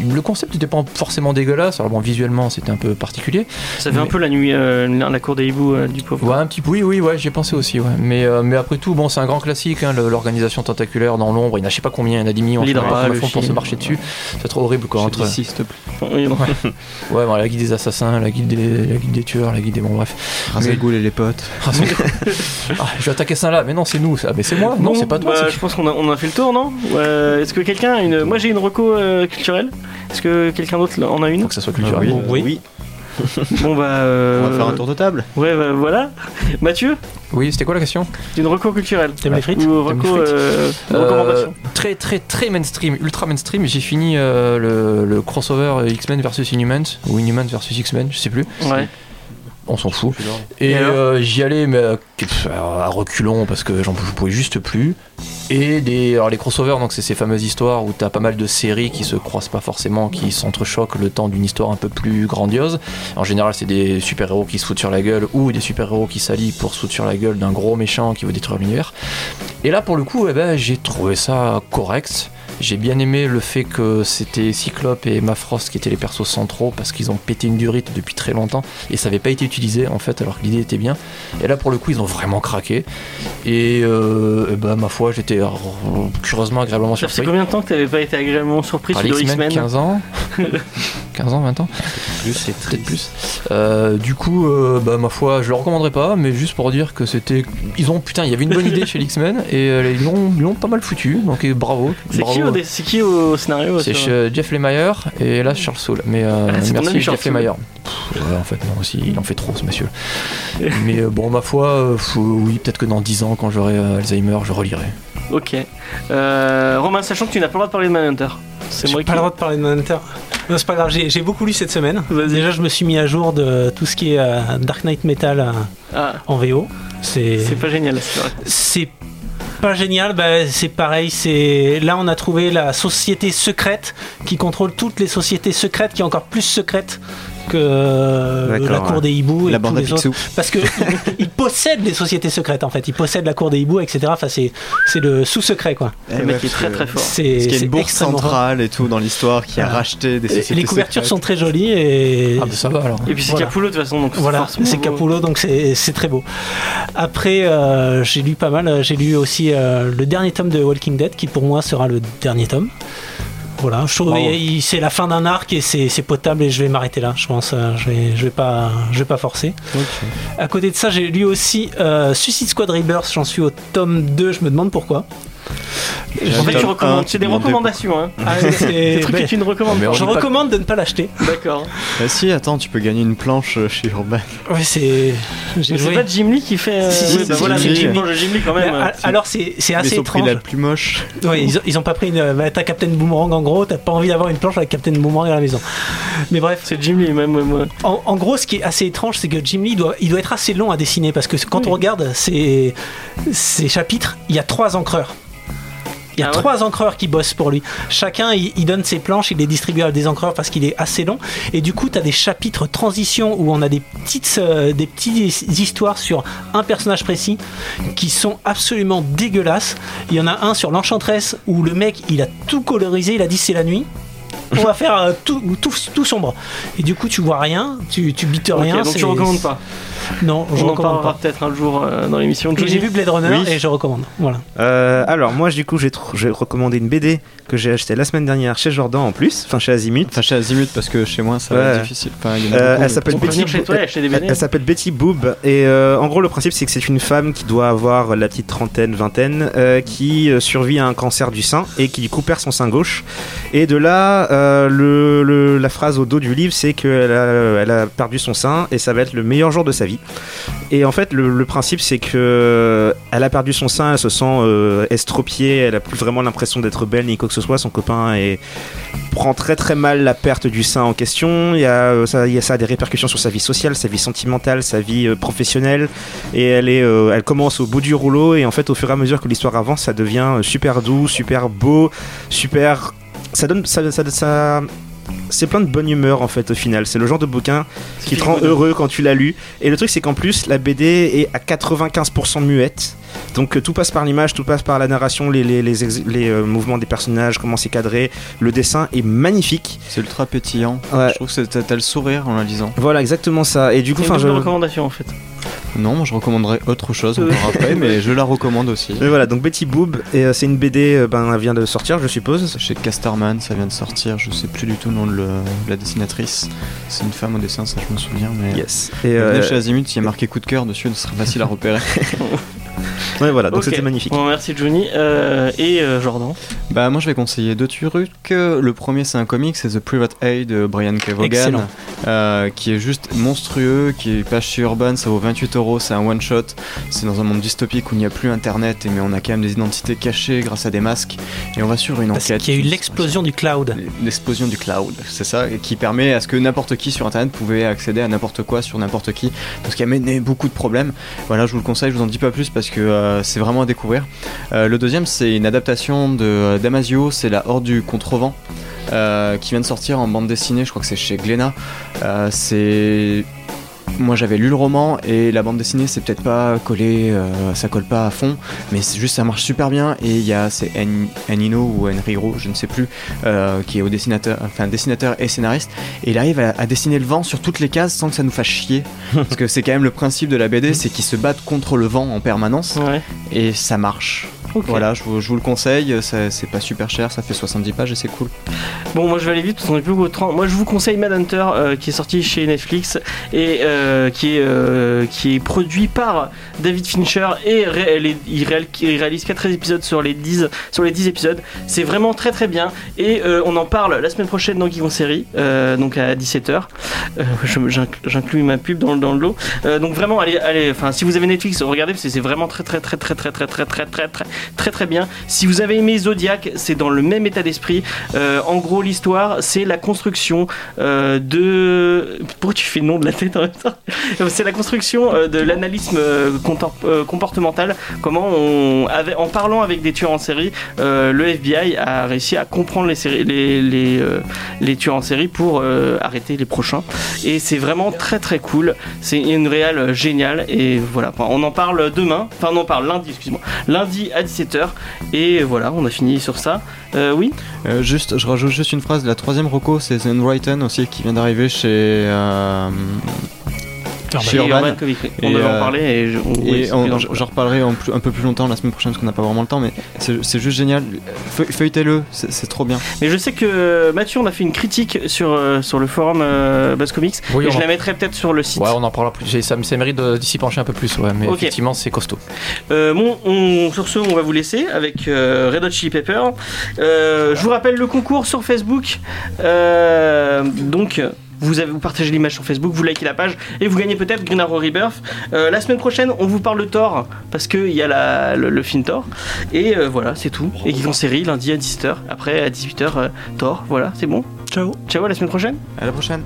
S5: le concept n'était pas forcément dégueulasse. Alors bon, visuellement, c'était un peu particulier.
S1: Ça fait un peu la nuit, euh, la cour des hiboux euh, du pauvre.
S5: Ouais, un petit peu. Oui, oui, ouais, j'y ai pensé aussi, ouais. Mais, euh, mais après tout, bon, c'est un grand classique, hein, l'organisation tentaculaire dans l'ombre. Il y en a je sais pas combien, il y en a 10 millions.
S1: L'Hydra, le
S5: font pour se marcher dessus. C'est trop horrible, quoi. Entre...
S2: Ici, s'il te plaît.
S5: Ouais, bon, la guide des assassins, la guide des, la guide des tueurs, la guide des. Bon, bref.
S2: Razagoul et les potes.
S5: Ah, Ah, je vais attaquer ça là, mais non, c'est nous. ça. Mais c'est moi Non,
S1: Bon,
S5: c'est pas toi.
S1: bah, je pense qu'on a, on a fait le tour, non? Euh, Est-ce que quelqu'un a une. Moi j'ai une reco euh, culturelle. Est-ce que quelqu'un d'autre en a une?
S5: Faut que ça soit culturel.
S2: Ah oui.
S4: Oui.
S1: Bon bah. euh,
S2: On va faire un tour de table.
S1: Ouais, bah, voilà. Mathieu,
S5: Oui, c'était quoi la question?
S1: Une reco culturelle.
S4: T'aimes les frites?
S1: Ou euh,
S5: Euh,
S1: recommandation.
S5: Très très très mainstream, ultra mainstream. J'ai fini euh, le, le crossover X-Men versus Inhumans ou Inhumans versus X-Men, je sais plus.
S1: Ouais.
S5: On s'en fout. Et, euh, j'y allais mais euh, à reculons parce que j'en je pouvais juste plus. Et des, alors les crossovers, donc c'est ces fameuses histoires où t'as pas mal de séries qui se croisent pas forcément, qui s'entrechoquent le temps d'une histoire un peu plus grandiose. En général, c'est des super-héros qui se foutent sur la gueule ou des super-héros qui s'allient pour se foutre sur la gueule d'un gros méchant qui veut détruire l'univers. Et là, pour le coup, eh ben, j'ai trouvé ça correct. J'ai bien aimé le fait que c'était Cyclope et Mafrost qui étaient les persos centraux parce qu'ils ont pété une durite depuis très longtemps et ça n'avait pas été utilisé en fait alors que l'idée était bien. Et là pour le coup ils ont vraiment craqué et euh, ben, ma foi j'étais curieusement agréablement
S1: Ça fait
S5: surpris.
S1: combien de temps que t'avais pas été agréablement surpris
S5: Par
S1: sur
S5: X-Men,
S1: X-Men
S5: 15 ans 15 ans, 20 ans
S3: Plus, c'est
S5: Peut-être plus. Euh, du coup, euh, bah, ma foi, je le recommanderais pas, mais juste pour dire que c'était. Ils ont. Putain, il y avait une bonne idée chez l'X-Men et euh, ils l'ont ils l'ont pas mal foutu, donc et bravo.
S1: C'est
S5: bravo.
S1: qui, au dé- c'est qui au scénario
S5: C'est chez Jeff Lemire et là Charles Soule. Mais euh,
S1: Ah, ami
S5: merci Jeff. Lemire. Pff, ouais, en fait, non, aussi, il en fait trop ce monsieur. mais euh, bon, ma foi, euh, oui, peut-être que dans 10 ans, quand j'aurai euh, Alzheimer, je relirai.
S1: Ok. Euh, Romain, sachant que tu n'as pas le droit de parler de Manhunter. C'est
S4: J'ai
S1: moi
S4: pas
S1: qui.
S4: le droit de parler de Manhunter. Non, c'est pas grave, j'ai j'ai beaucoup lu cette semaine.
S1: Vas-y.
S4: Déjà, je me suis mis à jour de tout ce qui est euh, Dark Knight Metal euh,
S1: Ah,
S4: en VO. C'est
S1: c'est pas génial, c'est vrai.
S4: c'est pas génial, bah, c'est pareil, c'est là on a trouvé la société secrète qui contrôle toutes les sociétés secrètes, qui est encore plus secrète que euh, la cour
S3: ouais.
S4: des hiboux et
S2: La
S4: tous
S2: bande
S4: les autres. Parce que il, il possède les sociétés secrètes en fait, il possède la cour des hiboux, etc. Enfin, c'est c'est le sous-secret quoi.
S2: Eh
S1: Le mec
S2: ouais,
S1: est très très fort.
S4: C'est
S2: qu'il y a une bourse centrale et tout dans l'histoire qui a
S4: Voilà.
S2: racheté des
S4: Et
S2: sociétés.
S4: les couvertures
S2: secrètes.
S4: sont très jolies et
S5: Ah, bah ça va alors.
S1: Et puis c'est
S4: Voilà.
S1: Capullo de toute façon, donc
S4: Voilà,
S1: forcément
S4: c'est
S1: beau.
S4: Capullo, donc c'est c'est très beau. Après, euh, j'ai lu pas mal. J'ai lu aussi euh, le dernier tome de Walking Dead, qui pour moi sera le dernier tome. Voilà, je trouve c'est la fin d'un arc et c'est potable et je vais m'arrêter là. Je pense, euh, je vais, je vais pas, je vais pas forcer. À côté de ça, j'ai lu aussi euh, Suicide Squad Rebirth. J'en suis au tome 2. Je me demande pourquoi.
S1: En fait, tu recommandes. C'est des recommandations. Hein.
S4: Ah, c'est-
S1: Des trucs que tu ne recommandes
S5: Mais
S1: pas.
S5: on
S4: je recommande de ne pas l'acheter.
S1: D'accord.
S2: Bah si, attends, tu peux gagner une planche euh, chez Urban.
S4: Ouais, c'est.
S1: C'est pas Jim Lee qui fait. euh,
S4: Si, si,
S1: oui,
S4: si,
S1: bah
S4: si,
S1: voilà,
S2: Jim
S1: c'est
S2: Lee.
S1: Jim Lee, Jim Lee quand même.
S4: alors c'est assez
S2: ils ont pris
S4: étrange.
S2: la plus moche.
S4: Ouais, ils, ont, ils ont pas pris une. Bah, t'as Captain Boomerang en gros, t'as pas envie d'avoir une planche avec Captain Boomerang à la maison. Mais bref,
S1: C'est Jim Lee même. ouais.
S4: en, en gros, ce qui est assez étrange, c'est que Jim Lee doit, il doit être assez long à dessiner parce que quand
S1: Oui.
S4: on regarde ces, ces chapitres, il y a trois encreurs. Il y a
S1: Ah ouais
S4: trois encreurs qui bossent pour lui. Chacun, il, il donne ses planches, il les distribue à des encreurs parce qu'il est assez long. Et du coup, tu as des chapitres transition où on a des petites, euh, des petites histoires sur un personnage précis qui sont absolument dégueulasses. Il y en a un sur l'enchantresse où le mec, il a tout colorisé, il a dit c'est la nuit. On va faire euh, tout, tout, tout sombre. Et du coup, tu vois rien, tu, tu bites rien.
S1: donc
S4: c'est-
S1: tu recommandes pas.
S4: Non, je
S1: On en
S4: recommande
S1: parlera
S4: pas.
S1: peut-être un jour euh, dans l'émission.
S4: J'ai vu Blade Runner
S2: Oui.
S4: et je recommande. Voilà.
S3: Euh, alors moi du coup j'ai recommandé une BD que j'ai achetée la semaine dernière chez Jordan en plus, enfin chez Azimut.
S2: Enfin, chez Azimut, parce que chez moi, ça va
S3: Ouais.
S2: être difficile. Enfin, il y en a
S3: Euh,
S2: beaucoup,
S3: elle s'appelle Betty
S1: chez toi.
S3: Elle s'appelle Betty Boob et euh, en gros le principe c'est que c'est une femme qui doit avoir la petite trentaine, vingtaine, euh, qui survit à un cancer du sein et qui du coup perd son sein gauche. Et de là, euh, le, le- la phrase au dos du livre c'est qu'elle a, elle a perdu son sein et ça va être le meilleur jour de sa vie. Et en fait le, principe c'est que euh, elle a perdu son sein, elle se sent euh, estropiée, elle a plus vraiment l'impression d'être belle ni quoi que ce soit. Son copain prend très très mal la perte du sein en question. Il y a, euh, ça, il y a ça des répercussions sur sa vie sociale, sa vie sentimentale, sa vie professionnelle. Et elle est, elle commence au bout du rouleau. Et en fait, au fur et à mesure que l'histoire avance, ça devient super doux, super beau, super. Ça donne, ça, ça, ça- c'est plein de bonne humeur en fait au final. C'est le genre de bouquin qui te rend heureux quand tu l'as lu. Et le truc c'est qu'en plus la BD est à 95% muette. Donc euh, tout passe par l'image, tout passe par la narration, les, les, les, ex- les, euh, mouvements des personnages, comment c'est cadré. Le dessin est magnifique.
S2: C'est ultra pétillant.
S3: Ouais.
S2: Je trouve que t'as le sourire en la lisant.
S3: Voilà exactement ça. Et du coup, enfin je.
S1: recommandation en fait.
S2: Non, moi je recommanderais autre chose encore après, mais je la recommande aussi.
S3: Et voilà, donc Betty Boob, et euh, c'est une BD, euh, ben, elle vient de sortir, je suppose.
S2: Chez Casterman, ça vient de sortir, je sais plus du tout le nom de le- de la dessinatrice. C'est une femme au dessin, ça je me souviens, mais.
S3: Yes. Et
S2: Venez
S3: euh,
S2: chez Azimut, il y a marqué coup de cœur dessus, ce serait facile à repérer.
S3: ouais, voilà, donc c'était magnifique.
S1: Bon, merci Johnny. Euh, et euh, Jordan.
S2: Bah moi je vais conseiller deux trucs. Le premier c'est un comic, c'est The Private Eye de Brian K. Vaughan, euh, qui est juste monstrueux, qui est page chez Urban, ça vaut 28 euros, c'est un one shot. C'est dans un monde dystopique où il n'y a plus internet, et- mais on a quand même des identités cachées grâce à des masques, et on va sur une
S4: Parce
S2: enquête.
S4: qu'il y a eu l'explosion du cloud.
S2: L'explosion du cloud, c'est ça, et qui permet à ce que n'importe qui sur internet pouvait accéder à n'importe quoi sur n'importe qui, donc ce qui a mené beaucoup de problèmes. Voilà, je vous le conseille, je vous en dis pas plus parce que euh, c'est vraiment à découvrir. Euh, le deuxième, c'est une adaptation de Damasio, c'est La Horde du Contrevent, euh, qui vient de sortir en bande dessinée, je crois que c'est chez Glénat. Euh, c'est. Moi j'avais lu le roman et la bande dessinée c'est peut-être pas collé, euh, ça colle pas à fond, mais c'est juste ça marche super bien. Et il y a c'est Enino ou Enriro, je ne sais plus, euh, qui est au dessinateur, enfin dessinateur et scénariste, et il arrive à, à dessiner le vent sur toutes les cases sans que ça nous fasse chier, parce que c'est quand même le principe de la BD, c'est qu'ils se battent contre le vent en permanence.
S1: Ouais.
S2: et ça marche. Voilà, je vous, je vous le conseille, c'est pas super cher, ça fait 70 pages et c'est cool.
S1: Bon, moi je vais aller vite parce qu'on est plus qu'au 30. Moi je vous conseille Mad Hunter euh, qui est sorti chez Netflix et euh, qui, est, euh, qui est produit par David Fincher et ré- les- il, réal- il réalise 4 épisodes sur les 10, sur les 10 épisodes. C'est vraiment très très bien et euh, on en parle la semaine prochaine dans Geek en série, euh, donc à 17h. Euh, je- j'inc- J'inclus ma pub dans, le- dans le lot. Euh, donc vraiment, allez, allez, enfin si vous avez Netflix, regardez parce que c'est vraiment très très très très très très très très très très très très bien. Si vous avez aimé Zodiac, c'est dans le même état d'esprit. Euh, en gros, l'histoire, c'est la construction euh, de. Pourquoi tu fais nom de la tête en même temps C'est la construction euh, de l'analysme comportemental. Comment on, avec- en parlant avec des tueurs en série, le FBI a réussi à comprendre les, séries, les, tueurs en série pour arrêter les prochains. Et c'est vraiment très très cool. C'est une réale géniale. Et voilà, on en parle demain. Enfin, on en parle lundi, excuse-moi. Lundi à 17h. Et voilà, on a fini sur ça. Euh, oui
S2: Euh, juste, je rajoute juste une phrase, la troisième reco, c'est The Unwritten aussi, qui vient d'arriver chez... Chez Urban.
S1: On devait en
S2: euh,
S1: parler et je- on- oui,
S2: j'en reparlerai en plus- un peu plus longtemps la semaine prochaine parce qu'on n'a pas vraiment le temps, mais c'est juste génial. Feu- Feuilletez-le, c'est trop bien.
S1: Mais je sais que euh, Mathieu, on a fait une critique sur, euh, sur le forum euh, Buzz Comics.
S5: Oui,
S1: et je
S5: en-
S1: la mettrai peut-être sur le site.
S5: Ouais, on en parlera plus. Ça, ça mérite de- d'y s'y pencher un peu plus, ouais, mais effectivement, c'est costaud.
S1: Euh, bon, on- sur ce, on va vous laisser avec euh, Red Hot Chili Pepper. Euh, je vous rappelle le concours sur Facebook. Euh, donc. Vous, avez, vous partagez l'image sur Facebook, vous likez la page et vous gagnez peut-être Green Arrow Rebirth. Euh, la semaine prochaine, on vous parle de Thor parce qu'il y a la, le, le film Thor. Et euh, voilà, c'est tout. Et qui en série lundi à 17h. Après, à 18h, Thor. Voilà, c'est bon.
S4: Ciao.
S1: Ciao, à la semaine prochaine.
S2: À la prochaine.